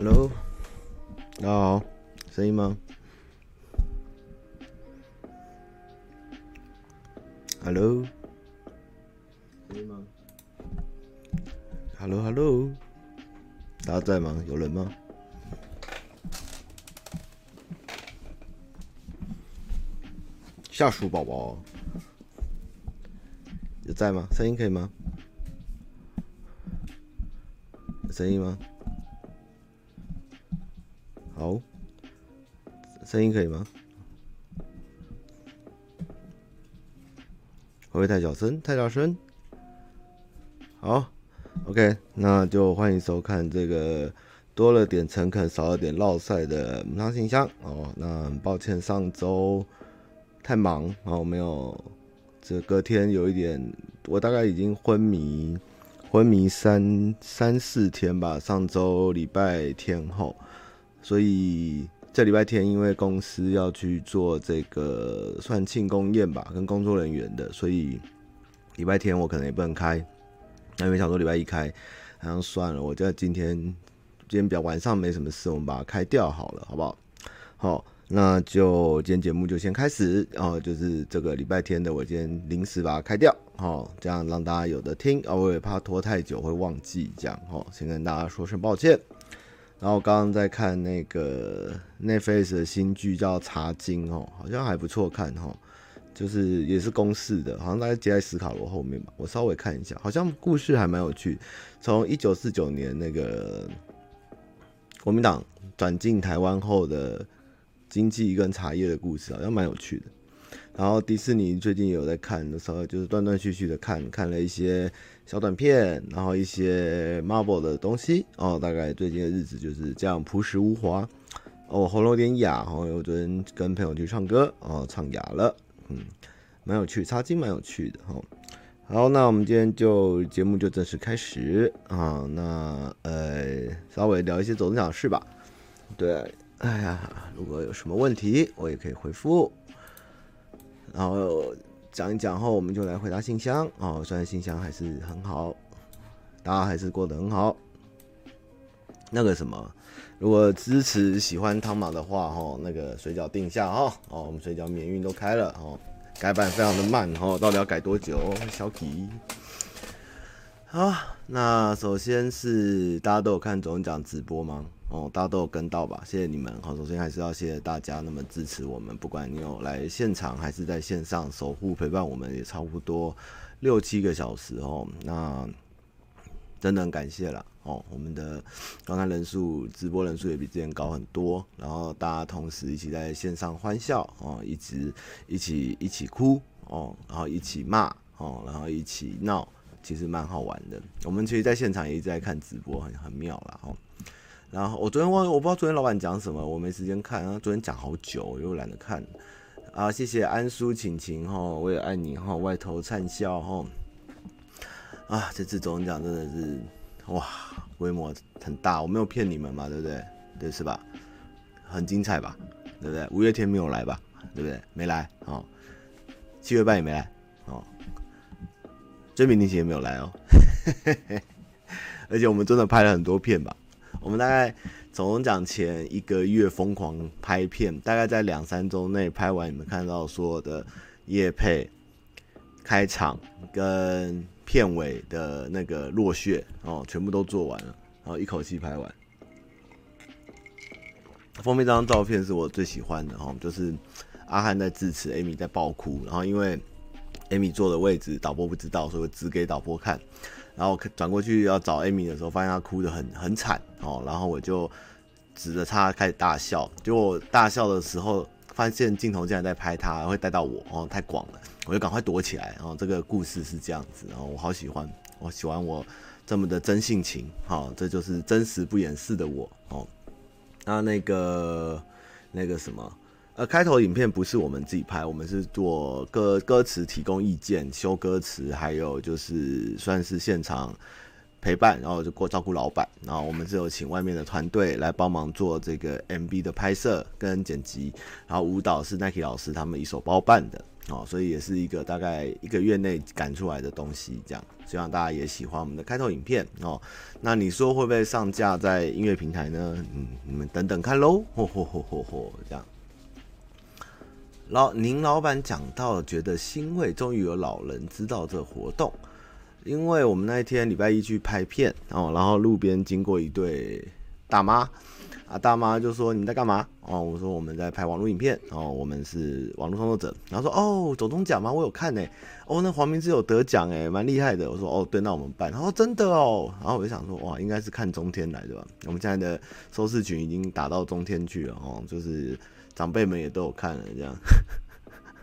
Hello，大家好，声音吗？Hello，声音吗？Hello，Hello，大家在吗？有人吗？下属宝宝有在吗？声音可以吗？有声音吗？声音可以吗？会不会太小声？太大声？好，OK，那就欢迎收看这个多了点诚恳，少了点烙赛的母汤信箱哦。那很抱歉上周太忙然哦，没有这隔天有一点，我大概已经昏迷昏迷三三四天吧。上周礼拜天后。所以这礼拜天，因为公司要去做这个算庆功宴吧，跟工作人员的，所以礼拜天我可能也不能开。那因为想说礼拜一开，好像算了，我觉得今天今天比较晚上没什么事，我们把它开掉好了，好不好？好，那就今天节目就先开始然哦，就是这个礼拜天的，我今天临时把它开掉，好，这样让大家有的听啊，我也怕拖太久会忘记，这样哦，先跟大家说声抱歉。然后我刚刚在看那个 Netflix 的新剧叫《茶经》哦，好像还不错看哈，就是也是公式的，好像大概接在斯卡罗后面吧。我稍微看一下，好像故事还蛮有趣。从一九四九年那个国民党转进台湾后的经济跟茶叶的故事，好像蛮有趣的。然后迪士尼最近有在看的时候，就是断断续续的看，看了一些小短片，然后一些 Marvel 的东西哦。大概最近的日子就是这样朴实无华。哦，喉咙有点哑，然后，我昨天跟朋友去唱歌，哦，唱哑了，嗯，蛮有趣，插经蛮有趣的，哦。好，那我们今天就节目就正式开始啊。那呃，稍微聊一些走钟奖的事吧。对，哎呀，如果有什么问题，我也可以回复。然后讲一讲后，我们就来回答信箱哦。虽然信箱还是很好，大家还是过得很好。那个什么，如果支持喜欢汤马的话，哦，那个水饺定下哈。哦，我们水饺免运都开了哦，改版非常的慢哦，到底要改多久？小体。好，那首先是大家都有看总奖直播吗？哦，大家都有跟到吧？谢谢你们。好，首先还是要谢谢大家那么支持我们，不管你有来现场还是在线上守护陪伴我们，也差不多六七个小时哦。那真的很感谢了哦。我们的观看人数、直播人数也比之前高很多，然后大家同时一起在线上欢笑哦，一直一起一起哭哦，然后一起骂哦，然后一起闹，其实蛮好玩的。我们其实在现场也一直在看直播，很很妙啦。哦。然后我昨天忘，我不知道昨天老板讲什么，我没时间看。然后昨天讲好久，我又懒得看。啊，谢谢安叔晴晴哈，我也爱你哈，外头灿笑哈。啊，这次总奖真的是哇，规模很大，我没有骗你们嘛，对不对？对是吧？很精彩吧？对不对？五月天没有来吧？对不对？没来哦。七月半也没来哦。真名林奇也没有来哦。而且我们真的拍了很多片吧。我们大概走钟奖前一个月疯狂拍片，大概在两三周内拍完，你们看到所有的业配、开场跟片尾的那个落穴哦，全部都做完了，然后一口气拍完。封面这张照片是我最喜欢的哦，就是阿汉在致辞，Amy 在爆哭，然后因为 Amy 坐的位置导播不知道，所以我指给导播看。然后转过去要找 Amy 的时候，发现她哭得很很惨哦，然后我就指着她开始大笑。结果大笑的时候，发现镜头竟然在拍她，会带到我哦，太广了，我就赶快躲起来。然后这个故事是这样子，然后我好喜欢，我喜欢我这么的真性情，好，这就是真实不掩饰的我哦。那那个那个什么。呃，开头影片不是我们自己拍，我们是做歌歌词提供意见、修歌词，还有就是算是现场陪伴，然后就过照顾老板。然后我们是有请外面的团队来帮忙做这个 MV 的拍摄跟剪辑，然后舞蹈是 Nike 老师他们一手包办的。哦，所以也是一个大概一个月内赶出来的东西，这样希望大家也喜欢我们的开头影片哦。那你说会不会上架在音乐平台呢？嗯，你们等等看喽，嚯嚯嚯嚯嚯，这样。老您老板讲到，觉得欣慰，终于有老人知道这活动，因为我们那一天礼拜一去拍片哦，然后路边经过一对大妈。啊，大妈就说，你们在干嘛？哦，我说我们在拍网络影片，哦，我们是网络创作者。然后说哦，走中奖吗？我有看呢。哦，那黄明志有得奖哎，蛮厉害的。我说哦，对，那我们办。他说真的哦。然后我就想说哇，应该是看中天来的吧？我们现在的收视群已经打到中天去了哦，就是长辈们也都有看了这样。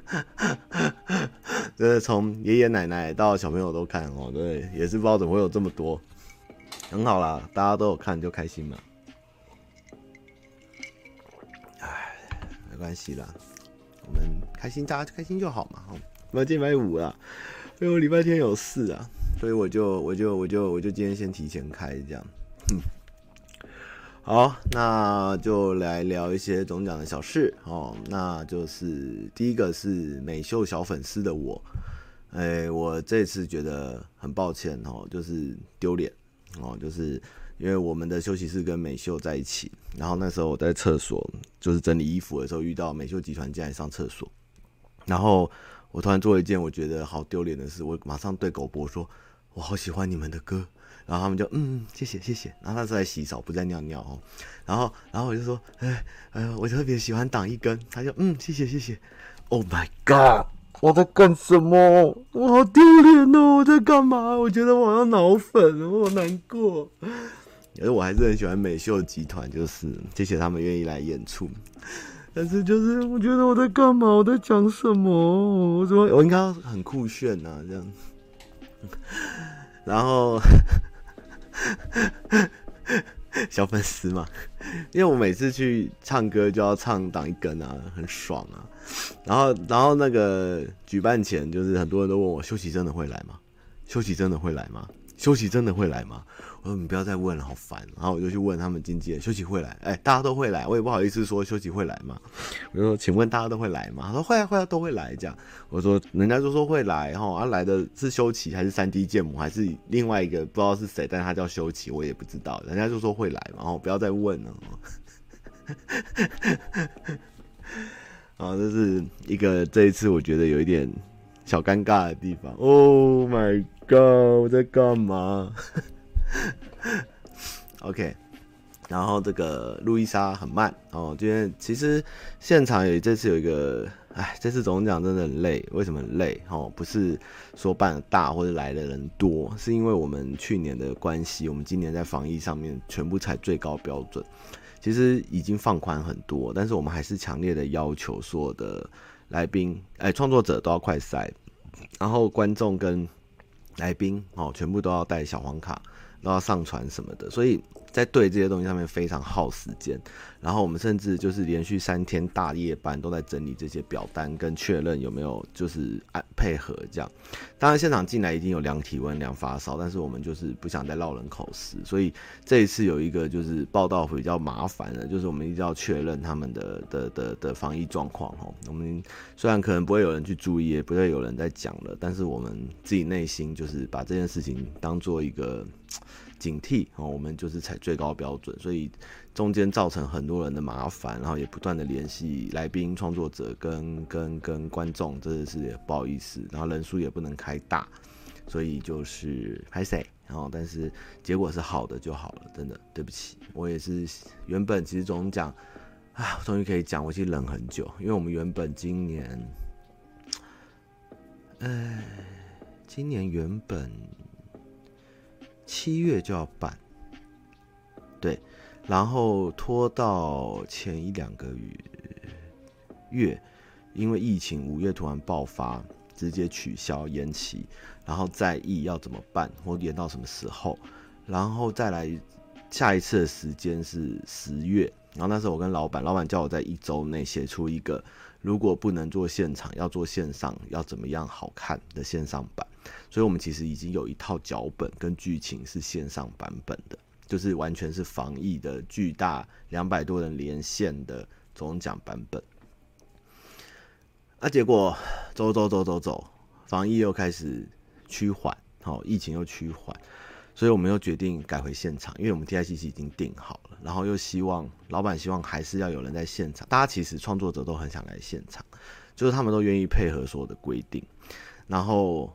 就是从爷爷奶奶到小朋友都看哦，对，也是不知道怎么会有这么多，很好啦，大家都有看就开心嘛。哎没关系啦，我们开心，大家开心就好嘛。哈，我今天礼拜五啊，因为我礼拜天有事啊，所以我就我就我就我就今天先提前开这样。哼，好，那就来聊一些总奖的小事哦。那就是第一个是美秀小粉丝的我，哎，我这次觉得很抱歉哦，就是丢脸哦，就是。因为我们的休息室跟美秀在一起，然后那时候我在厕所就是整理衣服的时候，遇到美秀集团进来上厕所，然后我突然做了一件我觉得好丢脸的事，我马上对狗博说：“我好喜欢你们的歌。”然后他们就嗯，谢谢谢谢。然后他是在洗澡，不在尿尿哦。然后然后我就说：“哎哎，我特别喜欢挡一根。”他就嗯，谢谢谢谢。Oh my god！我在干什么？我好丢脸哦！我在干嘛？我觉得我要脑粉，我好难过。可是我还是很喜欢美秀集团，就是谢谢他们愿意来演出。但是就是我觉得我在干嘛？我在讲什么？我说我应该很酷炫呐、啊，这样。然后 小粉丝嘛，因为我每次去唱歌就要唱挡一根啊，很爽啊。然后然后那个举办前，就是很多人都问我，休息真的会来吗？休息真的会来吗？休息真的会来吗？我说你不要再问了，好烦。然后我就去问他们经纪人，休息会来？哎，大家都会来，我也不好意思说休息会来嘛。我就说，请问大家都会来吗？他说会啊，会啊，都会来。这样，我说人家就说会来哈，啊来的是修齐还是三 D 建模还是另外一个不知道是谁，但他叫修齐，我也不知道。人家就说会来嘛，然后不要再问了。啊，这是一个这一次我觉得有一点小尴尬的地方。Oh my god，我在干嘛？OK，然后这个路易莎很慢哦。今天其实现场有这次有一个，哎，这次总讲真的很累。为什么很累？哦，不是说办的大或者来的人多，是因为我们去年的关系，我们今年在防疫上面全部采最高标准。其实已经放宽很多，但是我们还是强烈的要求所有的来宾，哎，创作者都要快筛，然后观众跟来宾哦，全部都要带小黄卡。都要上传什么的，所以在对这些东西上面非常耗时间。然后我们甚至就是连续三天大夜班都在整理这些表单，跟确认有没有就是按配合这样。当然现场进来已经有量体温、量发烧，但是我们就是不想再落人口实，所以这一次有一个就是报道会比较麻烦的，就是我们一定要确认他们的的的的防疫状况哈。我们虽然可能不会有人去注意，也不会有人在讲了，但是我们自己内心就是把这件事情当做一个。警惕哦，我们就是采最高标准，所以中间造成很多人的麻烦，然后也不断的联系来宾、创作者跟跟跟观众，真的是不好意思，然后人数也不能开大，所以就是拍谁，然后但是结果是好的就好了，真的对不起，我也是原本其实总讲，啊，终于可以讲，我其实忍很久，因为我们原本今年，呃，今年原本。七月就要办，对，然后拖到前一两个月，因为疫情五月突然爆发，直接取消延期，然后再议要怎么办，或延到什么时候，然后再来下一次的时间是十月，然后那时候我跟老板，老板叫我在一周内写出一个，如果不能做现场，要做线上，要怎么样好看的线上版。所以，我们其实已经有一套脚本跟剧情是线上版本的，就是完全是防疫的巨大两百多人连线的总奖版本。那结果走走走走走，防疫又开始趋缓，好，疫情又趋缓，所以我们又决定改回现场，因为我们 TICC 已经定好了，然后又希望老板希望还是要有人在现场，大家其实创作者都很想来现场，就是他们都愿意配合所有的规定，然后。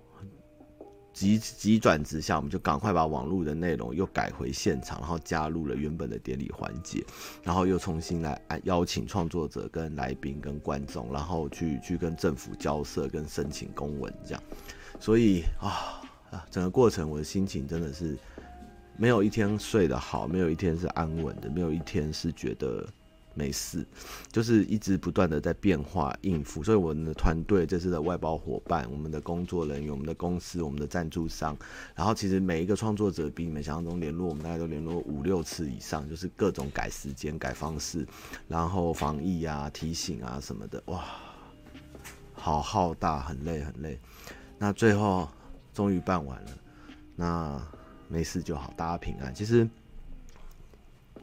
急急转直下，我们就赶快把网络的内容又改回现场，然后加入了原本的典礼环节，然后又重新来邀请创作者、跟来宾、跟观众，然后去去跟政府交涉、跟申请公文这样。所以啊啊，整个过程我的心情真的是没有一天睡得好，没有一天是安稳的，没有一天是觉得。没事，就是一直不断的在变化应付，所以我们的团队、这次的外包伙伴、我们的工作人员、我们的公司、我们的赞助商，然后其实每一个创作者比你们想象中联络，我们大概都联络五六次以上，就是各种改时间、改方式，然后防疫啊、提醒啊什么的，哇，好浩大，很累很累。那最后终于办完了，那没事就好，大家平安。其实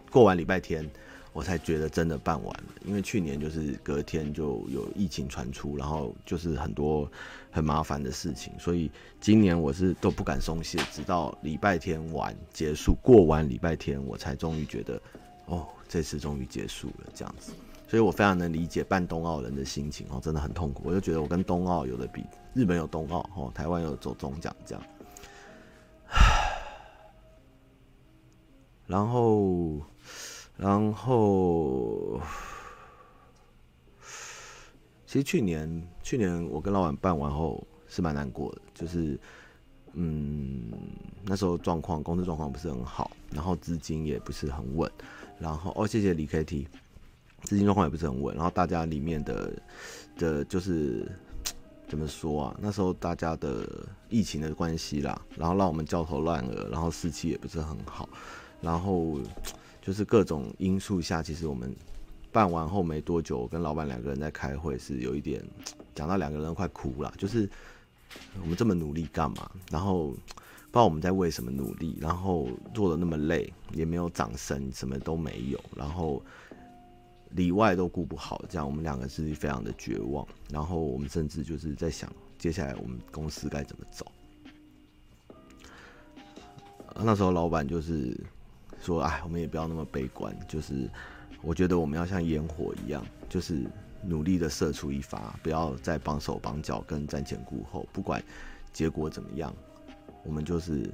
过完礼拜天。我才觉得真的办完了，因为去年就是隔天就有疫情传出，然后就是很多很麻烦的事情，所以今年我是都不敢松懈，直到礼拜天完结束，过完礼拜天我才终于觉得，哦，这次终于结束了这样子，所以我非常能理解办冬奥人的心情哦，真的很痛苦，我就觉得我跟冬奥有的比，日本有冬奥哦，台湾有走中奖这样，然后。然后，其实去年去年我跟老板办完后是蛮难过的，就是嗯那时候状况公司状况不是很好，然后资金也不是很稳，然后哦谢谢李 KT，资金状况也不是很稳，然后大家里面的的就是怎么说啊？那时候大家的疫情的关系啦，然后让我们焦头烂额，然后士气也不是很好，然后。就是各种因素下，其实我们办完后没多久，跟老板两个人在开会，是有一点讲到两个人快哭了。就是我们这么努力干嘛？然后不知道我们在为什么努力，然后做的那么累，也没有掌声，什么都没有，然后里外都顾不好，这样我们两个是非常的绝望。然后我们甚至就是在想，接下来我们公司该怎么走。那时候老板就是。说哎，我们也不要那么悲观。就是我觉得我们要像烟火一样，就是努力的射出一发，不要再绑手绑脚跟瞻前顾后。不管结果怎么样，我们就是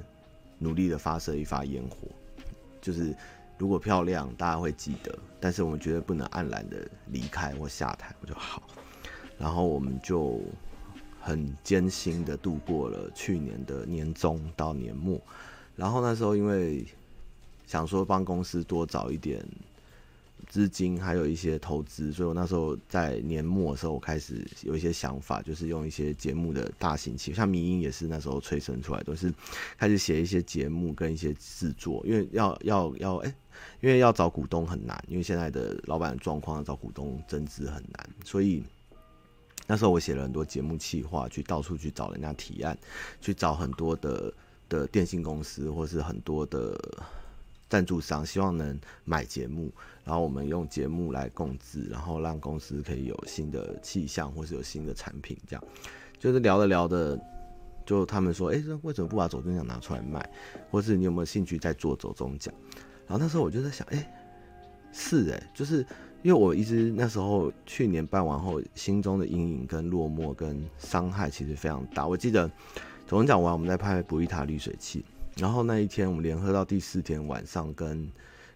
努力的发射一发烟火。就是如果漂亮，大家会记得。但是我们绝对不能黯然的离开或下台，我就好。然后我们就很艰辛的度过了去年的年中到年末。然后那时候因为。想说帮公司多找一点资金，还有一些投资，所以我那时候在年末的时候，我开始有一些想法，就是用一些节目的大型企，像迷音也是那时候催生出来，都是开始写一些节目跟一些制作，因为要要要哎、因为要找股东很难，因为现在的老板状况找股东增资很难，所以那时候我写了很多节目企划，去到处去找人家提案，去找很多的的电信公司，或是很多的。赞助商希望能买节目，然后我们用节目来共资，然后让公司可以有新的气象，或是有新的产品。这样就是聊着聊着，就他们说：“哎，为什么不把走中奖拿出来卖？或是你有没有兴趣再做走中奖？”然后那时候我就在想：“哎，是哎，就是因为我一直那时候去年办完后，心中的阴影跟落寞跟伤害其实非常大。我记得走钟奖完，我们在拍《布伊塔滤水器》。然后那一天，我们联合到第四天晚上跟，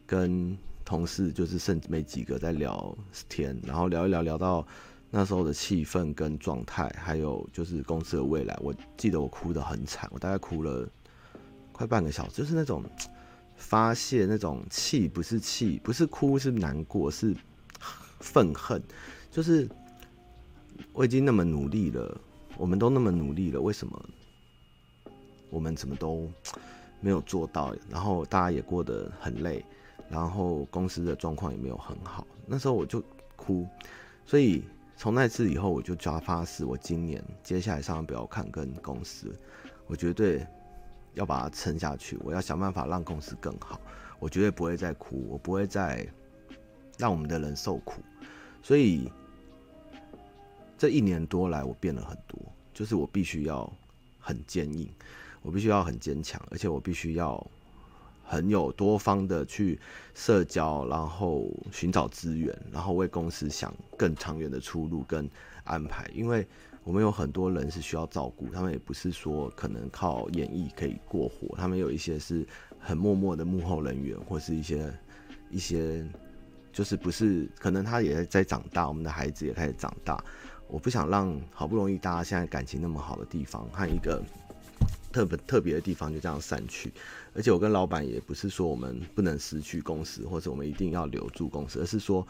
跟跟同事就是剩没几个在聊天，然后聊一聊，聊到那时候的气氛跟状态，还有就是公司的未来。我记得我哭得很惨，我大概哭了快半个小时，就是那种发泄那种气，不是气，不是哭，是难过，是愤恨，就是我已经那么努力了，我们都那么努力了，为什么？我们怎么都没有做到，然后大家也过得很累，然后公司的状况也没有很好。那时候我就哭，所以从那次以后，我就抓发誓，我今年接下来上不要看跟公司，我绝对要把它撑下去。我要想办法让公司更好，我绝对不会再哭，我不会再让我们的人受苦。所以这一年多来我变了很多，就是我必须要很坚硬，我必须要很坚强，而且我必须要很有多方的去社交，然后寻找资源，然后为公司想更长远的出路跟安排，因为我们有很多人是需要照顾，他们也不是说可能靠演艺可以过活，他们有一些是很默默的幕后人员，或是一些一些。就是不是可能他也在长大，我们的孩子也开始长大。我不想让好不容易大家现在感情那么好的地方和一个特别特别的地方就这样散去。而且我跟老板也不是说我们不能失去公司，或者我们一定要留住公司，而是说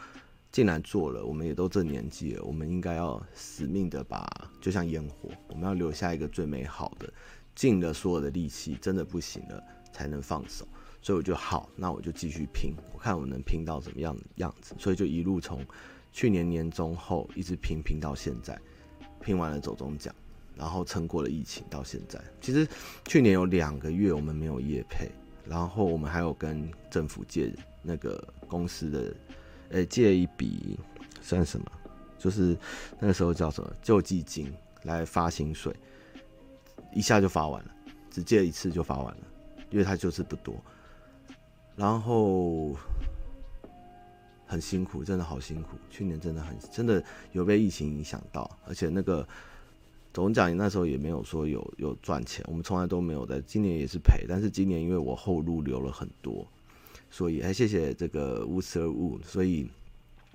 既然做了，我们也都这年纪了，我们应该要死命的把，就像烟火，我们要留下一个最美好的，尽了所有的力气，真的不行了才能放手。所以我就好，那我就继续拼，我看我能拼到什么样的样子。所以就一路从去年年中后一直拼拼到现在，拼完了走中奖，然后撑过了疫情到现在。其实去年有两个月我们没有业配，然后我们还有跟政府借那个公司的，诶借一笔算什么？就是那个时候叫什么救济金来发薪水，一下就发完了，只借一次就发完了，因为它就是不多。然后很辛苦，真的好辛苦。去年真的很真的有被疫情影响到，而且那个总讲，那时候也没有说有有赚钱，我们从来都没有的。今年也是赔，但是今年因为我后路留了很多，所以还谢谢这个无此而物。所以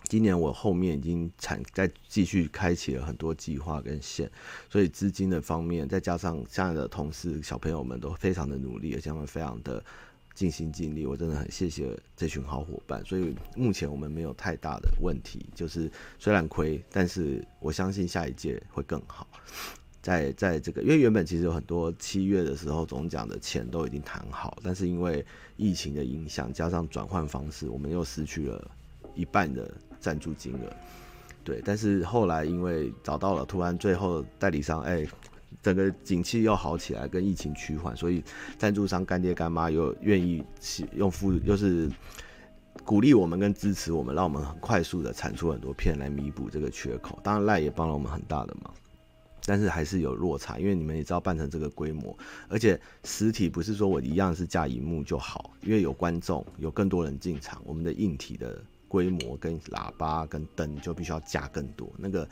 今年我后面已经产再继续开启了很多计划跟线，所以资金的方面，再加上现在的同事小朋友们都非常的努力，而且他们非常的。尽心尽力，我真的很谢谢这群好伙伴，所以目前我们没有太大的问题。就是虽然亏，但是我相信下一届会更好。在在这个，因为原本其实有很多七月的时候总讲的钱都已经谈好，但是因为疫情的影响，加上转换方式，我们又失去了一半的赞助金额。对，但是后来因为找到了，突然最后代理商哎。整个景气又好起来，跟疫情趋缓，所以赞助商干爹干妈又愿意用付，又是鼓励我们跟支持我们，让我们很快速的产出很多片来弥补这个缺口。当然赖也帮了我们很大的忙，但是还是有落差，因为你们也知道办成这个规模，而且实体不是说我一样是架荧幕就好，因为有观众，有更多人进场，我们的硬体的规模跟喇叭跟灯就必须要加更多，那个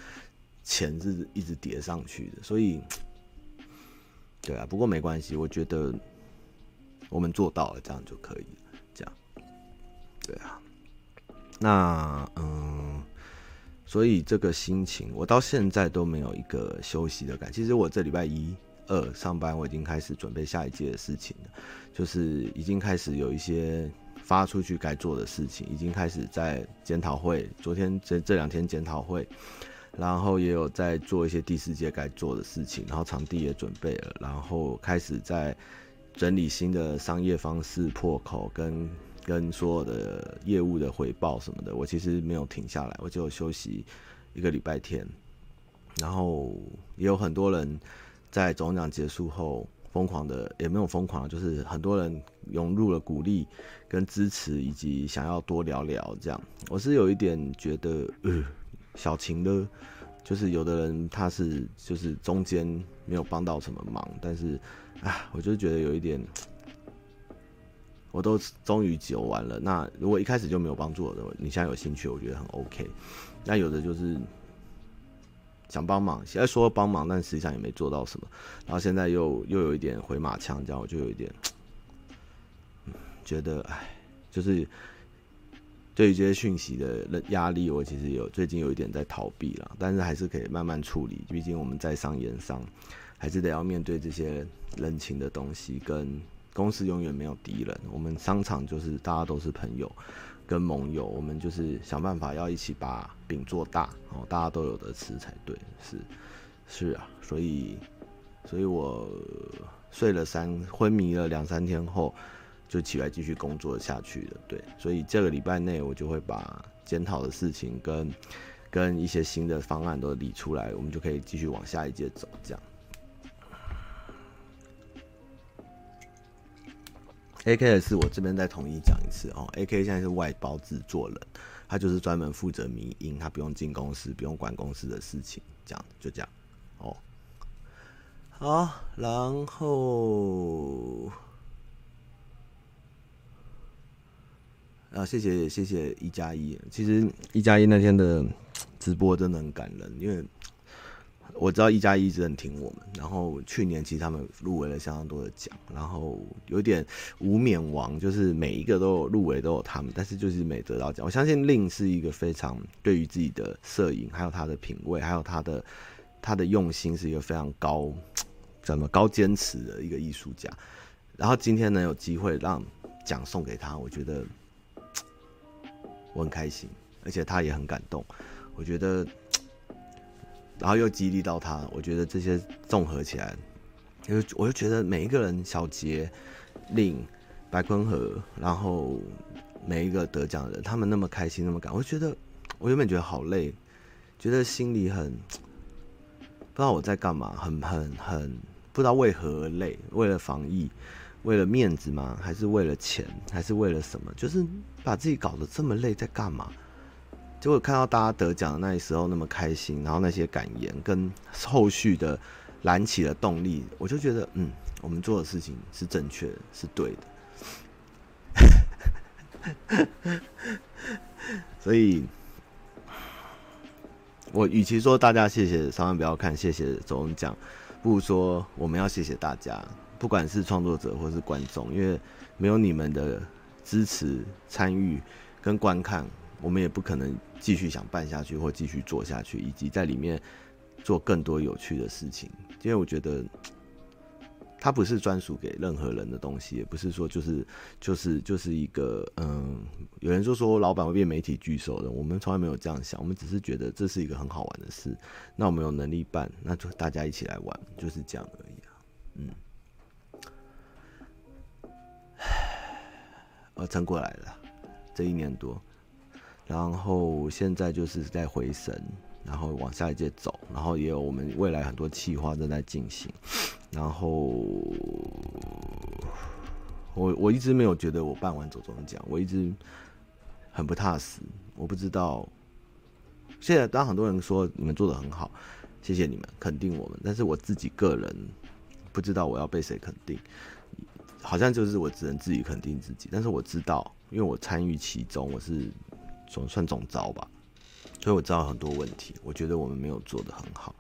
钱是一直叠上去的，所以。对啊，不过没关系，我觉得我们做到了，这样就可以了。这样，对啊，那嗯，所以这个心情，我到现在都没有一个休息的感觉。其实我这礼拜一、二上班，我已经开始准备下一届的事情了，就是已经开始有一些发出去该做的事情，已经开始在检讨会。昨天这这两天检讨会。然后也有在做一些第四届该做的事情，然后场地也准备了，然后开始在整理新的商业方式破口跟跟所有的业务的回报什么的。我其实没有停下来，我就休息一个礼拜天。然后也有很多人在总奖结束后疯狂的，也没有疯狂，就是很多人涌入了鼓励跟支持，以及想要多聊聊这样。我是有一点觉得，呃。小情的，就是有的人他是就是中间没有帮到什么忙，但是啊，我就觉得有一点，我都终于救完了。那如果一开始就没有帮助的，你现在有兴趣，我觉得很 OK。那有的就是想帮忙，现在说帮忙，但实际上也没做到什么。然后现在又又有一点回马枪，这样我就有一点，觉得哎，就是。对于这些讯息的压力，我其实有最近有一点在逃避了，但是还是可以慢慢处理。毕竟我们在商言商，还是得要面对这些人情的东西。跟公司永远没有敌人，我们商场就是大家都是朋友跟盟友，我们就是想办法要一起把饼做大哦，大家都有得吃才对。是是啊，所以所以我睡了三昏迷了两三天后。就起来继续工作下去了，对，所以这个礼拜内我就会把检讨的事情跟跟一些新的方案都理出来，我们就可以继续往下一届走。这样 A K 的事我这边再统一讲一次哦，AK 现在是外包制作人，他就是专门负责迷音，他不用进公司，不用管公司的事情，这样就这样哦。好，然后啊，谢谢谢谢一加一。其实一加一那天的直播真的很感人，因为。我知道一加一一直很挺我们，然后去年其实他们入围了相当多的奖，然后有点无冕王，就是每一个都有入围都有他们，但是就是没得到奖。我相信令是一个非常对于自己的摄影，还有他的品味，还有他的他的用心，是一个非常高怎么高坚持的一个艺术家。然后今天能有机会让奖送给他，我觉得我很开心，而且他也很感动。我觉得。然后又激励到他，我觉得这些综合起来，就我就觉得每一个人，小杰、令、白坤和，然后每一个得奖的人，他们那么开心，那么感，我就觉得我原本觉得好累，觉得心里很不知道我在干嘛，很很很不知道为何而累，为了防疫，为了面子吗？还是为了钱？还是为了什么？就是把自己搞得这么累，在干嘛？结果看到大家得奖的那时候那么开心，然后那些感言跟后续的燃起了动力，我就觉得，嗯，我们做的事情是正确的，是对的。所以，我与其说大家谢谢，千万不要看谢谢总奖，不如说我们要谢谢大家，不管是创作者或是观众，因为没有你们的支持、参与跟观看。我们也不可能继续想办下去，或继续做下去，以及在里面做更多有趣的事情。因为我觉得，它不是专属给任何人的东西，也不是说就是就是就是一个嗯，有人就说老板会变媒体巨兽的，我们从来没有这样想，我们只是觉得这是一个很好玩的事。那我们有能力办，那就大家一起来玩，就是这样而已啊。嗯，我撑过来了，这一年多。然后现在就是在回神，然后往下一届走，然后也有我们未来很多计划正在进行。然后我我一直没有觉得我办完走钟奖，我一直很不踏实。我不知道现在当很多人说你们做的很好，谢谢你们肯定我们，但是我自己个人不知道我要被谁肯定，好像就是我只能自己肯定自己。但是我知道，因为我参与其中，我是。总算总招吧，所以我知道很多问题，我觉得我们没有做得很好，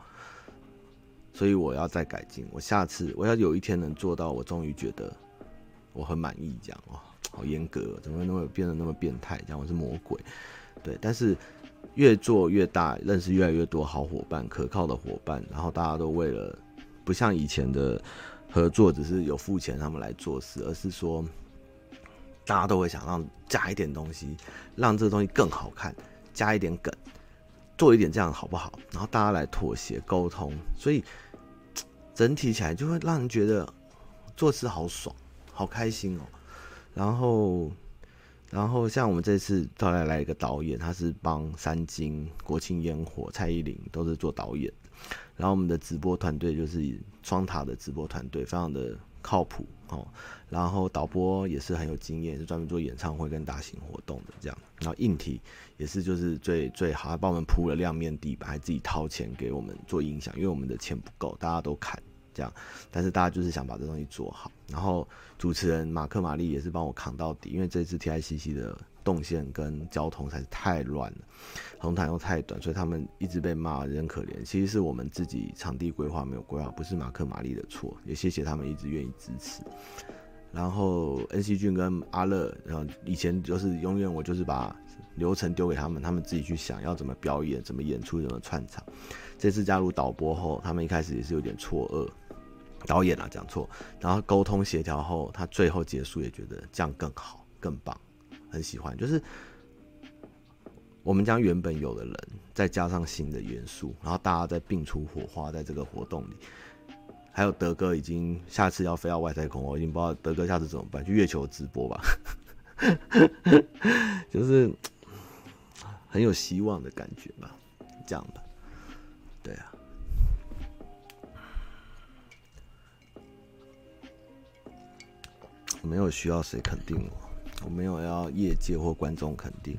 所以我要再改进。我下次我要有一天能做到，我终于觉得我很满意。这样哦，好严格，怎么会那么变得那么变态？这样我是魔鬼，对。但是越做越大，认识越来越多好伙伴，可靠的伙伴，然后大家都为了不像以前的合作，只是有付钱他们来做事，而是说。大家都会想让加一点东西，让这个东西更好看，加一点梗，做一点这样好不好？然后大家来妥协沟通，所以整体起来就会让人觉得做事好爽，好开心哦。然后，然后像我们这次再来来一个导演，他是帮三金、国庆烟火、蔡依林都是做导演。然后我们的直播团队就是双塔的直播团队，非常的靠谱哦。然后导播也是很有经验，是专门做演唱会跟大型活动的这样。然后硬体也是就是最最好，还帮我们铺了亮面地板，还自己掏钱给我们做音响，因为我们的钱不够，大家都砍这样。但是大家就是想把这东西做好。然后主持人马克玛丽也是帮我扛到底，因为这次 TICC 的动线跟交通才是太乱了，红毯又太短，所以他们一直被骂人可怜。其实是我们自己场地规划没有规划，不是马克玛丽的错。也谢谢他们一直愿意支持。然后恩熙俊跟阿乐，然后以前就是永远我就是把流程丢给他们，他们自己去想要怎么表演、怎么演出、怎么串场。这次加入导播后，他们一开始也是有点错愕，导演啊讲错，然后沟通协调后，他最后结束也觉得这样更好、更棒，很喜欢。就是我们将原本有的人再加上新的元素，然后大家再并出火花，在这个活动里。还有德哥已经下次要飞到外太空，我已经不知道德哥下次怎么办，去月球直播吧，就是很有希望的感觉吧，这样吧，没有需要谁肯定我，我没有要业界或观众肯定，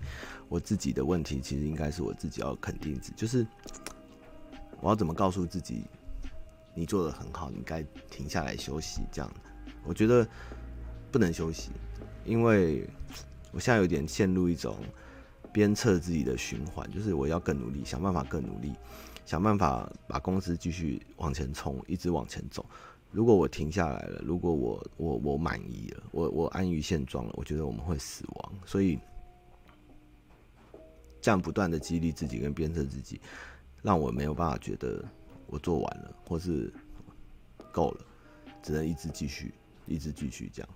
我自己的问题其实应该是我自己要肯定自己，就是。我要怎么告诉自己，你做得很好，你该停下来休息？这样，我觉得不能休息，因为我现在有点陷入一种鞭策自己的循环，就是我要更努力，想办法更努力，想办法把公司继续往前冲，一直往前走。如果我停下来了，如果我我我满意了，我我安于现状了，我觉得我们会死亡。所以这样不断的激励自己跟鞭策自己，让我没有办法觉得我做完了，或是够了，只能一直继续，一直继续这样。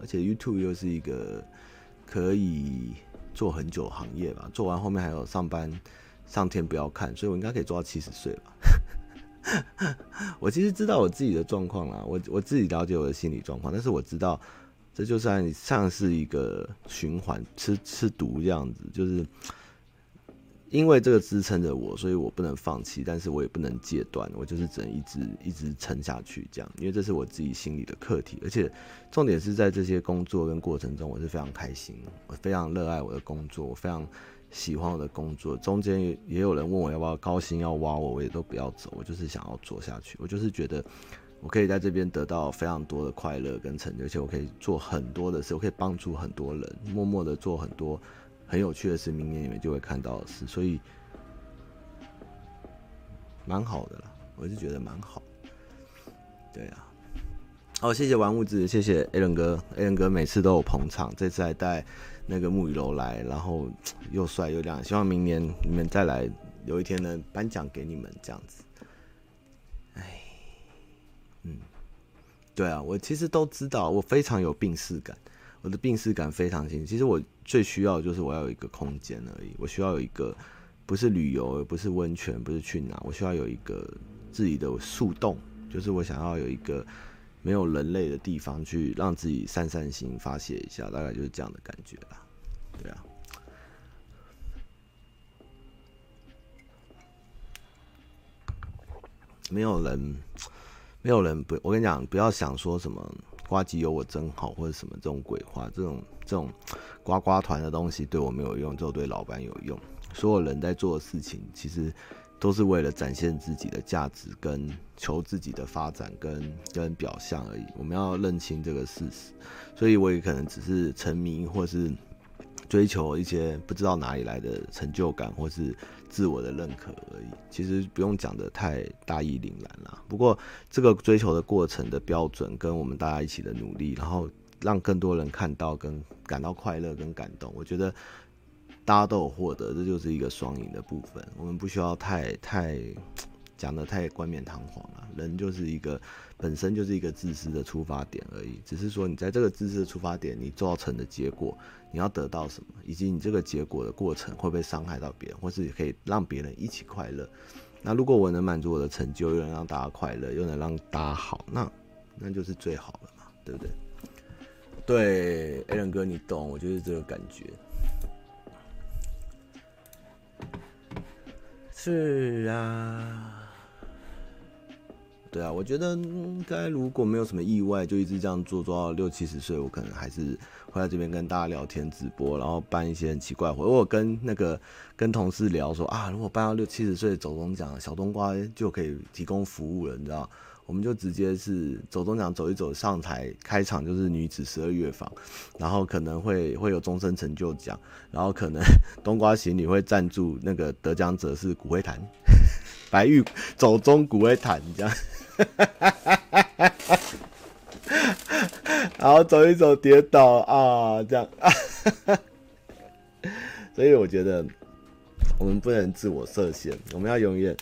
而且 YouTube 又是一个可以做很久行业吧，做完后面还有上班，上天不要看，所以我应该可以做到七十岁吧。我其实知道我自己的状况啦，我我自己了解我的心理状况，但是我知道这就算像是一个循环，吃吃毒这样子，就是因为这个支撑着我，所以我不能放弃，但是我也不能戒断，我就是只能一直一直撑下去这样，因为这是我自己心里的课题，而且重点是在这些工作跟过程中，我是非常开心，我非常热爱我的工作，我非常。喜欢我的工作，中间也也有人问我要不要高薪要挖我，我也都不要走，我就是想要做下去。我就是觉得我可以在这边得到非常多的快乐跟成就，而且我可以做很多的事，我可以帮助很多人，默默的做很多很有趣的事，明年你们就会看到的事，所以蛮好的啦，我是觉得蛮好。对啊，好，谢谢玩物质，谢谢 Alan 哥，Alan 哥每次都有捧场，这次还带。那个沐雨楼来，然后 又帅又亮，希望明年你们再来，有一天呢颁奖给你们这样子。哎，嗯，对啊，我其实都知道，我非常有病识感，我的病识感非常清。其实我最需要的就是我要有一个空间而已，我需要有一个不是旅游，不是温泉，不是去哪，我需要有一个自己的树洞，就是我想要有一个。没有人类的地方去让自己散散心、发泄一下，大概就是这样的感觉啦。对啊，没有人，没有人不，我跟你讲，不要想说什么“呱唧有我真好”或者什么这种鬼话，这种这种呱呱团的东西对我没有用，就对老板有用。所有人在做的事情，其实。都是为了展现自己的价值，跟求自己的发展跟跟表象而已。我们要认清这个事实，所以我也可能只是沉迷，或是追求一些不知道哪里来的成就感，或是自我的认可而已。其实不用讲得太大义凛然啦。不过这个追求的过程的标准，跟我们大家一起的努力，然后让更多人看到跟感到快乐跟感动，我觉得。大家都有获得，这就是一个双赢的部分。我们不需要太太 讲得太冠冕堂皇了。人就是一个本身就是一个自私的出发点而已，只是说你在这个自私的出发点，你造成的结果，你要得到什么，以及你这个结果的过程会不会伤害到别人，或是可以让别人一起快乐。那如果我能满足我的成就，又能让大家快乐，又能让大家好，那那就是最好了嘛，对不对？对，Alan 哥，你懂，我就是这个感觉。是啊，对啊，我觉得应该如果没有什么意外，就一直这样做做到六七十岁，我可能还是会在这边跟大家聊天直播，然后办一些很奇怪活。我跟那个跟同事聊说啊，如果办到六七十岁走钟奖，小冬瓜就可以提供服务了，你知道。我们就直接是走中奖走一走，上台开场就是女子十二乐坊，然后可能会会有终身成就奖，然后可能 冬瓜行李会赞助那个得奖者是骨灰坛，白玉走中骨灰坛这样，然后走一走跌倒啊这样，所以我觉得我们不能自我设限，我们要永远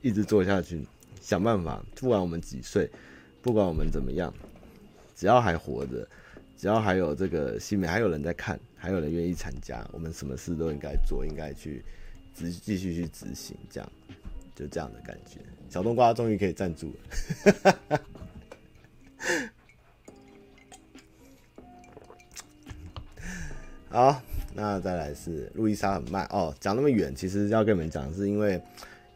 一直做下去。想办法，不管我们几岁，不管我们怎么样，只要还活着，只要还有这个新闻，还有人在看，还有人愿意参加，我们什么事都应该做，应该去继继续去执行，这样就这样的感觉。小冬瓜终于可以站住了，好，那再来是路易莎很慢哦，讲那么远，其实要跟你们讲，是因为。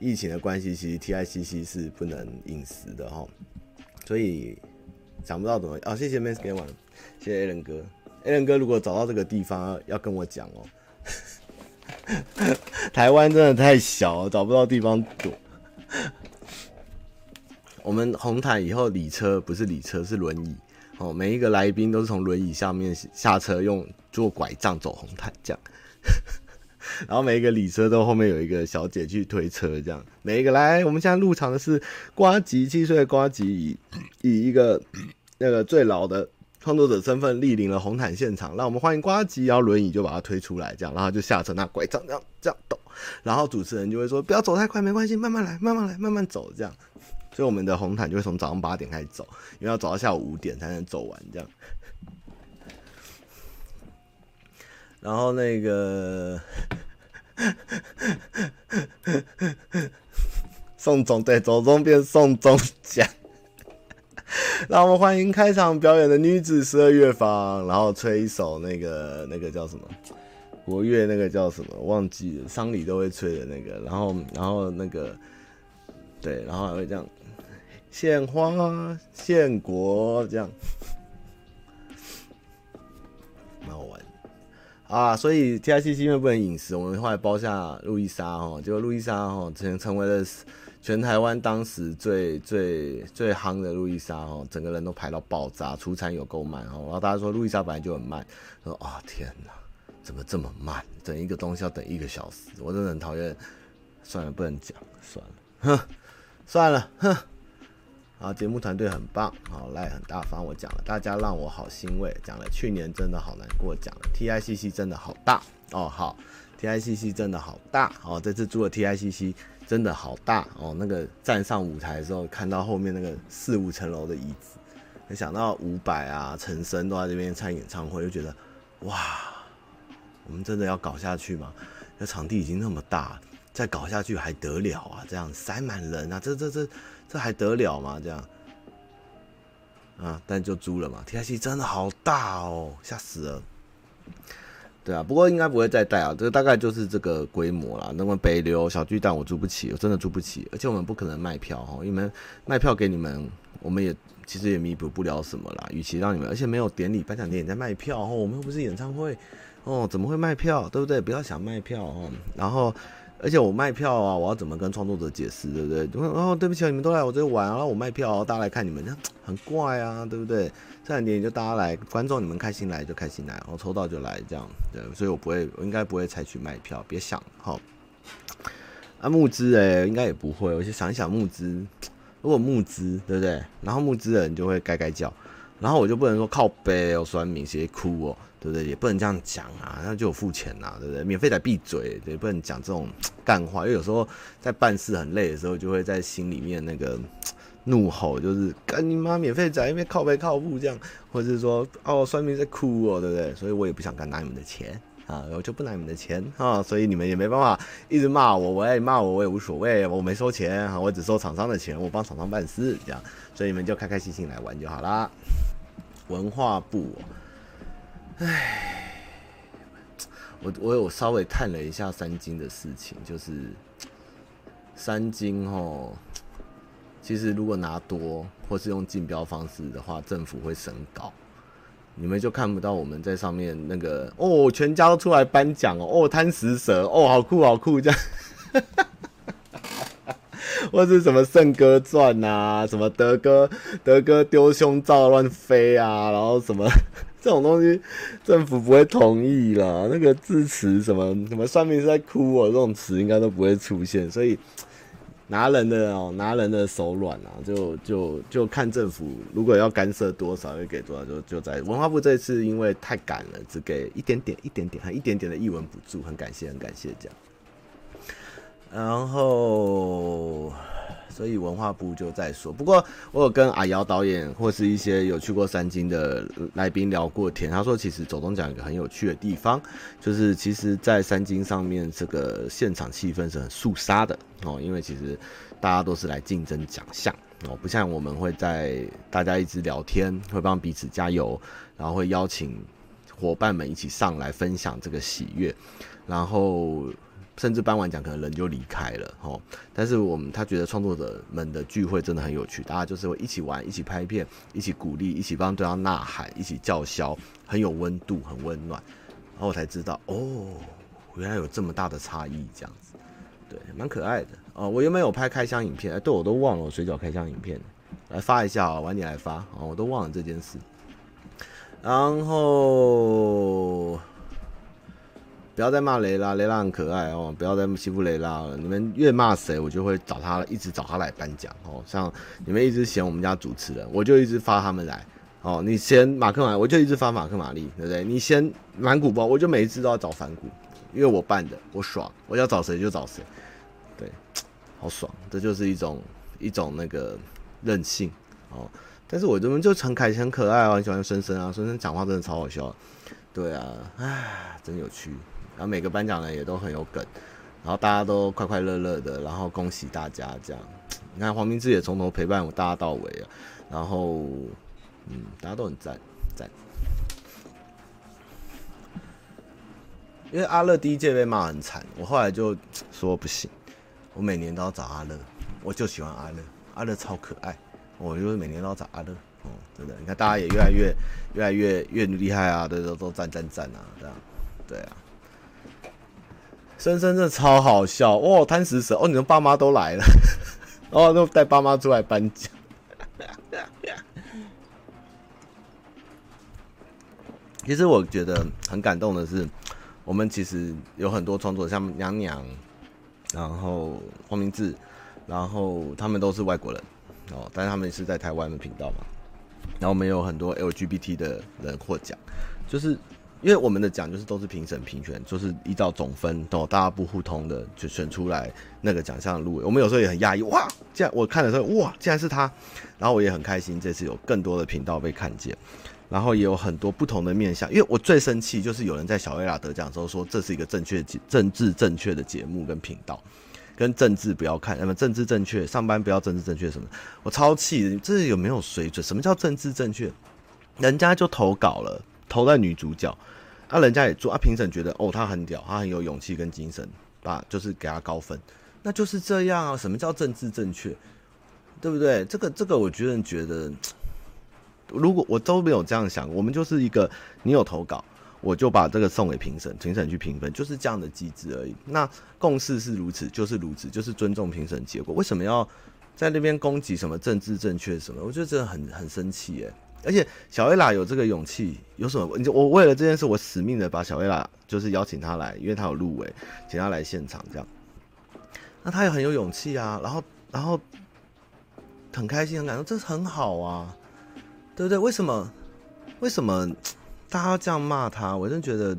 疫情的关系，其实 TICC 是不能饮食的哈，所以想不到怎么哦。谢谢 Max 给我，谢谢 A 仁哥，A 仁哥如果找到这个地方要跟我讲哦。台湾真的太小，找不到地方躲。我们红毯以后礼车不是礼车是轮椅哦，每一个来宾都是从轮椅下面下车，用做拐杖走红毯这样。然后每一个礼车都后面有一个小姐去推车，这样每一个来，我们现在入场的是呱吉，七岁的呱吉以以一个那个最老的创作者身份莅临了红毯现场，让我们欢迎呱吉，然后轮椅就把他推出来，这样然后就下车拿拐杖这样这样抖，然后主持人就会说不要走太快，没关系，慢慢来，慢慢来，慢慢走，这样，所以我们的红毯就会从早上八点开始走，因为要走到下午五点才能走完，这样。然后那个 宋总对，走中变宋总奖。让我们欢迎开场表演的女子十二乐坊，然后吹一首那个那个叫什么国乐，那个叫什么忘记了，丧礼都会吹的那个。然后然后那个对，然后还会这样献花献国这样。蛮好玩啊，所以 TICC 因为不能饮食，我们后来包下路易莎哈，结果路易莎哈成成为了全台湾当时最最最夯的路易莎哈，整个人都排到爆炸，出餐有够慢哦。然后大家说路易莎本来就很慢，说啊、哦、天哪，怎么这么慢？等一个东西要等一个小时，我真的很讨厌。算了，不能讲，算了，哼，算了，哼。啊，节目团队很棒，好赖很大方，我讲了，大家让我好欣慰，讲了，去年真的好难过，讲了，TICC 真的好大哦，好，TICC 真的好大哦，这次租的 TICC 真的好大哦，那个站上舞台的时候，看到后面那个四五层楼的椅子，没想到伍佰啊、陈升都在这边参演唱会，就觉得哇，我们真的要搞下去吗？那场地已经那么大了，再搞下去还得了啊？这样塞满人啊，这这这。这还得了吗？这样啊，但就租了嘛。T I C 真的好大哦，吓死了。对啊，不过应该不会再带啊，这个大概就是这个规模啦。那么北流小巨蛋我租不起，我真的租不起，而且我们不可能卖票哈，因为卖票给你们，我们也其实也弥补不了什么啦。与其让你们，而且没有典礼颁奖典礼在卖票哦，我们又不是演唱会哦，怎么会卖票？对不对？不要想卖票哦，然后。而且我卖票啊，我要怎么跟创作者解释，对不对？然后对不起，你们都来我这玩，然后我卖票，大家来看你们，这样很怪啊，对不对？这两点就大家来，观众你们开心来就开心来，然后抽到就来，这样对。所以我不会，我应该不会采取卖票，别想哈。啊，募资哎，应该也不会。我就想一想募资，如果募资，对不对？然后募资人就会该该叫，然后我就不能说靠背哦，酸民谁哭哦。对不对？也不能这样讲啊，那就有付钱呐，对不对？免费得闭嘴，也不能讲这种 干话，因为有时候在办事很累的时候，就会在心里面那个 怒吼，就是干你妈免费仔，因为靠北靠步这样，或者是说哦，算命在哭哦，对不对？所以我也不想敢拿你们的钱啊，我就不拿你们的钱啊，所以你们也没办法一直骂我，我也骂我我也无所谓，我没收钱啊，我只收厂商的钱，我帮厂商办事这样，所以你们就开开心心来玩就好啦。文化部。唉，我我有稍微探了一下三金的事情，就是三金哦，其实如果拿多或是用竞标方式的话，政府会审稿，你们就看不到我们在上面那个哦，全家都出来颁奖哦，哦贪食蛇哦，好酷好酷这样，或是什么圣歌传啊，什么德哥德哥丢胸罩乱飞啊，然后什么。这种东西政府不会同意啦，那个字词什么什么算命是在哭哦，这种词应该都不会出现，所以拿人的哦，拿人的手软啊，就就就看政府如果要干涉多少，会给多少，就就在文化部这次因为太赶了，只给一点点一点点还一点点的译文补助，很感谢很感谢这样，然后。所以文化部就在说，不过我有跟阿瑶导演或是一些有去过三金的来宾聊过天，他说其实走钟奖一个很有趣的地方，就是其实，在三金上面这个现场气氛是很肃杀的哦，因为其实大家都是来竞争奖项哦，不像我们会在大家一直聊天，会帮彼此加油，然后会邀请伙伴们一起上来分享这个喜悦，然后。甚至颁完奖，可能人就离开了齁。但是我们他觉得创作者们的聚会真的很有趣，大家就是会一起玩，一起拍片，一起鼓励，一起帮对方呐喊，一起叫嚣，很有温度，很温暖。然后我才知道，哦，原来有这么大的差异，这样子，对，蛮可爱的哦。我原本有拍开箱影片，哎，对我都忘了我水饺开箱影片，来发一下啊，晚点来发啊，我都忘了这件事。然后不要再骂雷拉，雷拉很可爱哦，不要再欺负雷拉了。你们越骂谁，我就会找他，一直找他来颁奖哦。像你们一直嫌我们家主持人，我就一直发他们来哦。你嫌马克玛，我就一直发马克玛丽，对不对？你嫌反骨包，我就每一次都要找反骨，因为我办的，我爽，我要找谁就找谁，对，好爽，这就是一种一种那个任性哦。但是我这边就很开心、很可爱哦，很喜欢深深啊，深深讲话真的超好笑，对啊，唉，真有趣。然后每个颁奖人也都很有梗，然后大家都快快乐乐的，然后恭喜大家这样。你看黄明志也从头陪伴我大家到尾啊，然后嗯，大家都很赞赞。因为阿乐第一届被骂很惨，我后来就说不行，我每年都要找阿乐，我就喜欢阿乐，阿乐超可爱。我就是每年都要找阿乐，哦，真的，你看大家也越来越、越来越、越厉害啊，对，都都赞赞赞啊，这样，对啊。深深真的超好笑。哇，贪食蛇。哦，你的爸妈都来了，哦，都带爸妈出来颁奖。其实我觉得很感动的是，我们其实有很多创作者，像娘娘，然后黄明志，然后他们都是外国人。哦，但是他们是在台湾的频道嘛，然后我们有很多 LGBT 的人获奖，就是因为我们的奖就是都是评审评选，就是依照总分哦，大家不互通的就选出来那个奖项入围。我们有时候也很讶异，哇，这样我看的时候，哇，竟然是他，然后我也很开心，这次有更多的频道被看见，然后也有很多不同的面向。因为我最生气就是有人在小薇拉得奖的时候说，这是一个正确政治正确的节目跟频道。跟政治不要看，那么政治正确，上班不要政治正确什么？我超气的，这有没有水准？什么叫政治正确？人家就投稿了，投在女主角，啊，人家也做，啊，评审觉得哦，他很屌，他很有勇气跟精神，把就是给他高分，那就是这样啊。什么叫政治正确？对不对？这个这个，我觉得觉得，如果我都没有这样想，我们就是一个，你有投稿。我就把这个送给评审，评审去评分，就是这样的机制而已。那共识是如此，就是如此，就是尊重评审结果。为什么要在那边攻击什么政治正确什么？我觉得真的很很生气耶。而且小薇拉有这个勇气，有什么？我为了这件事，我死命的把小薇拉就是邀请他来，因为他有入围，请他来现场这样。那他也很有勇气啊，然后然后很开心很感动，这是很好啊，对不对？为什么？为什么？大家要这样骂他，我真觉得，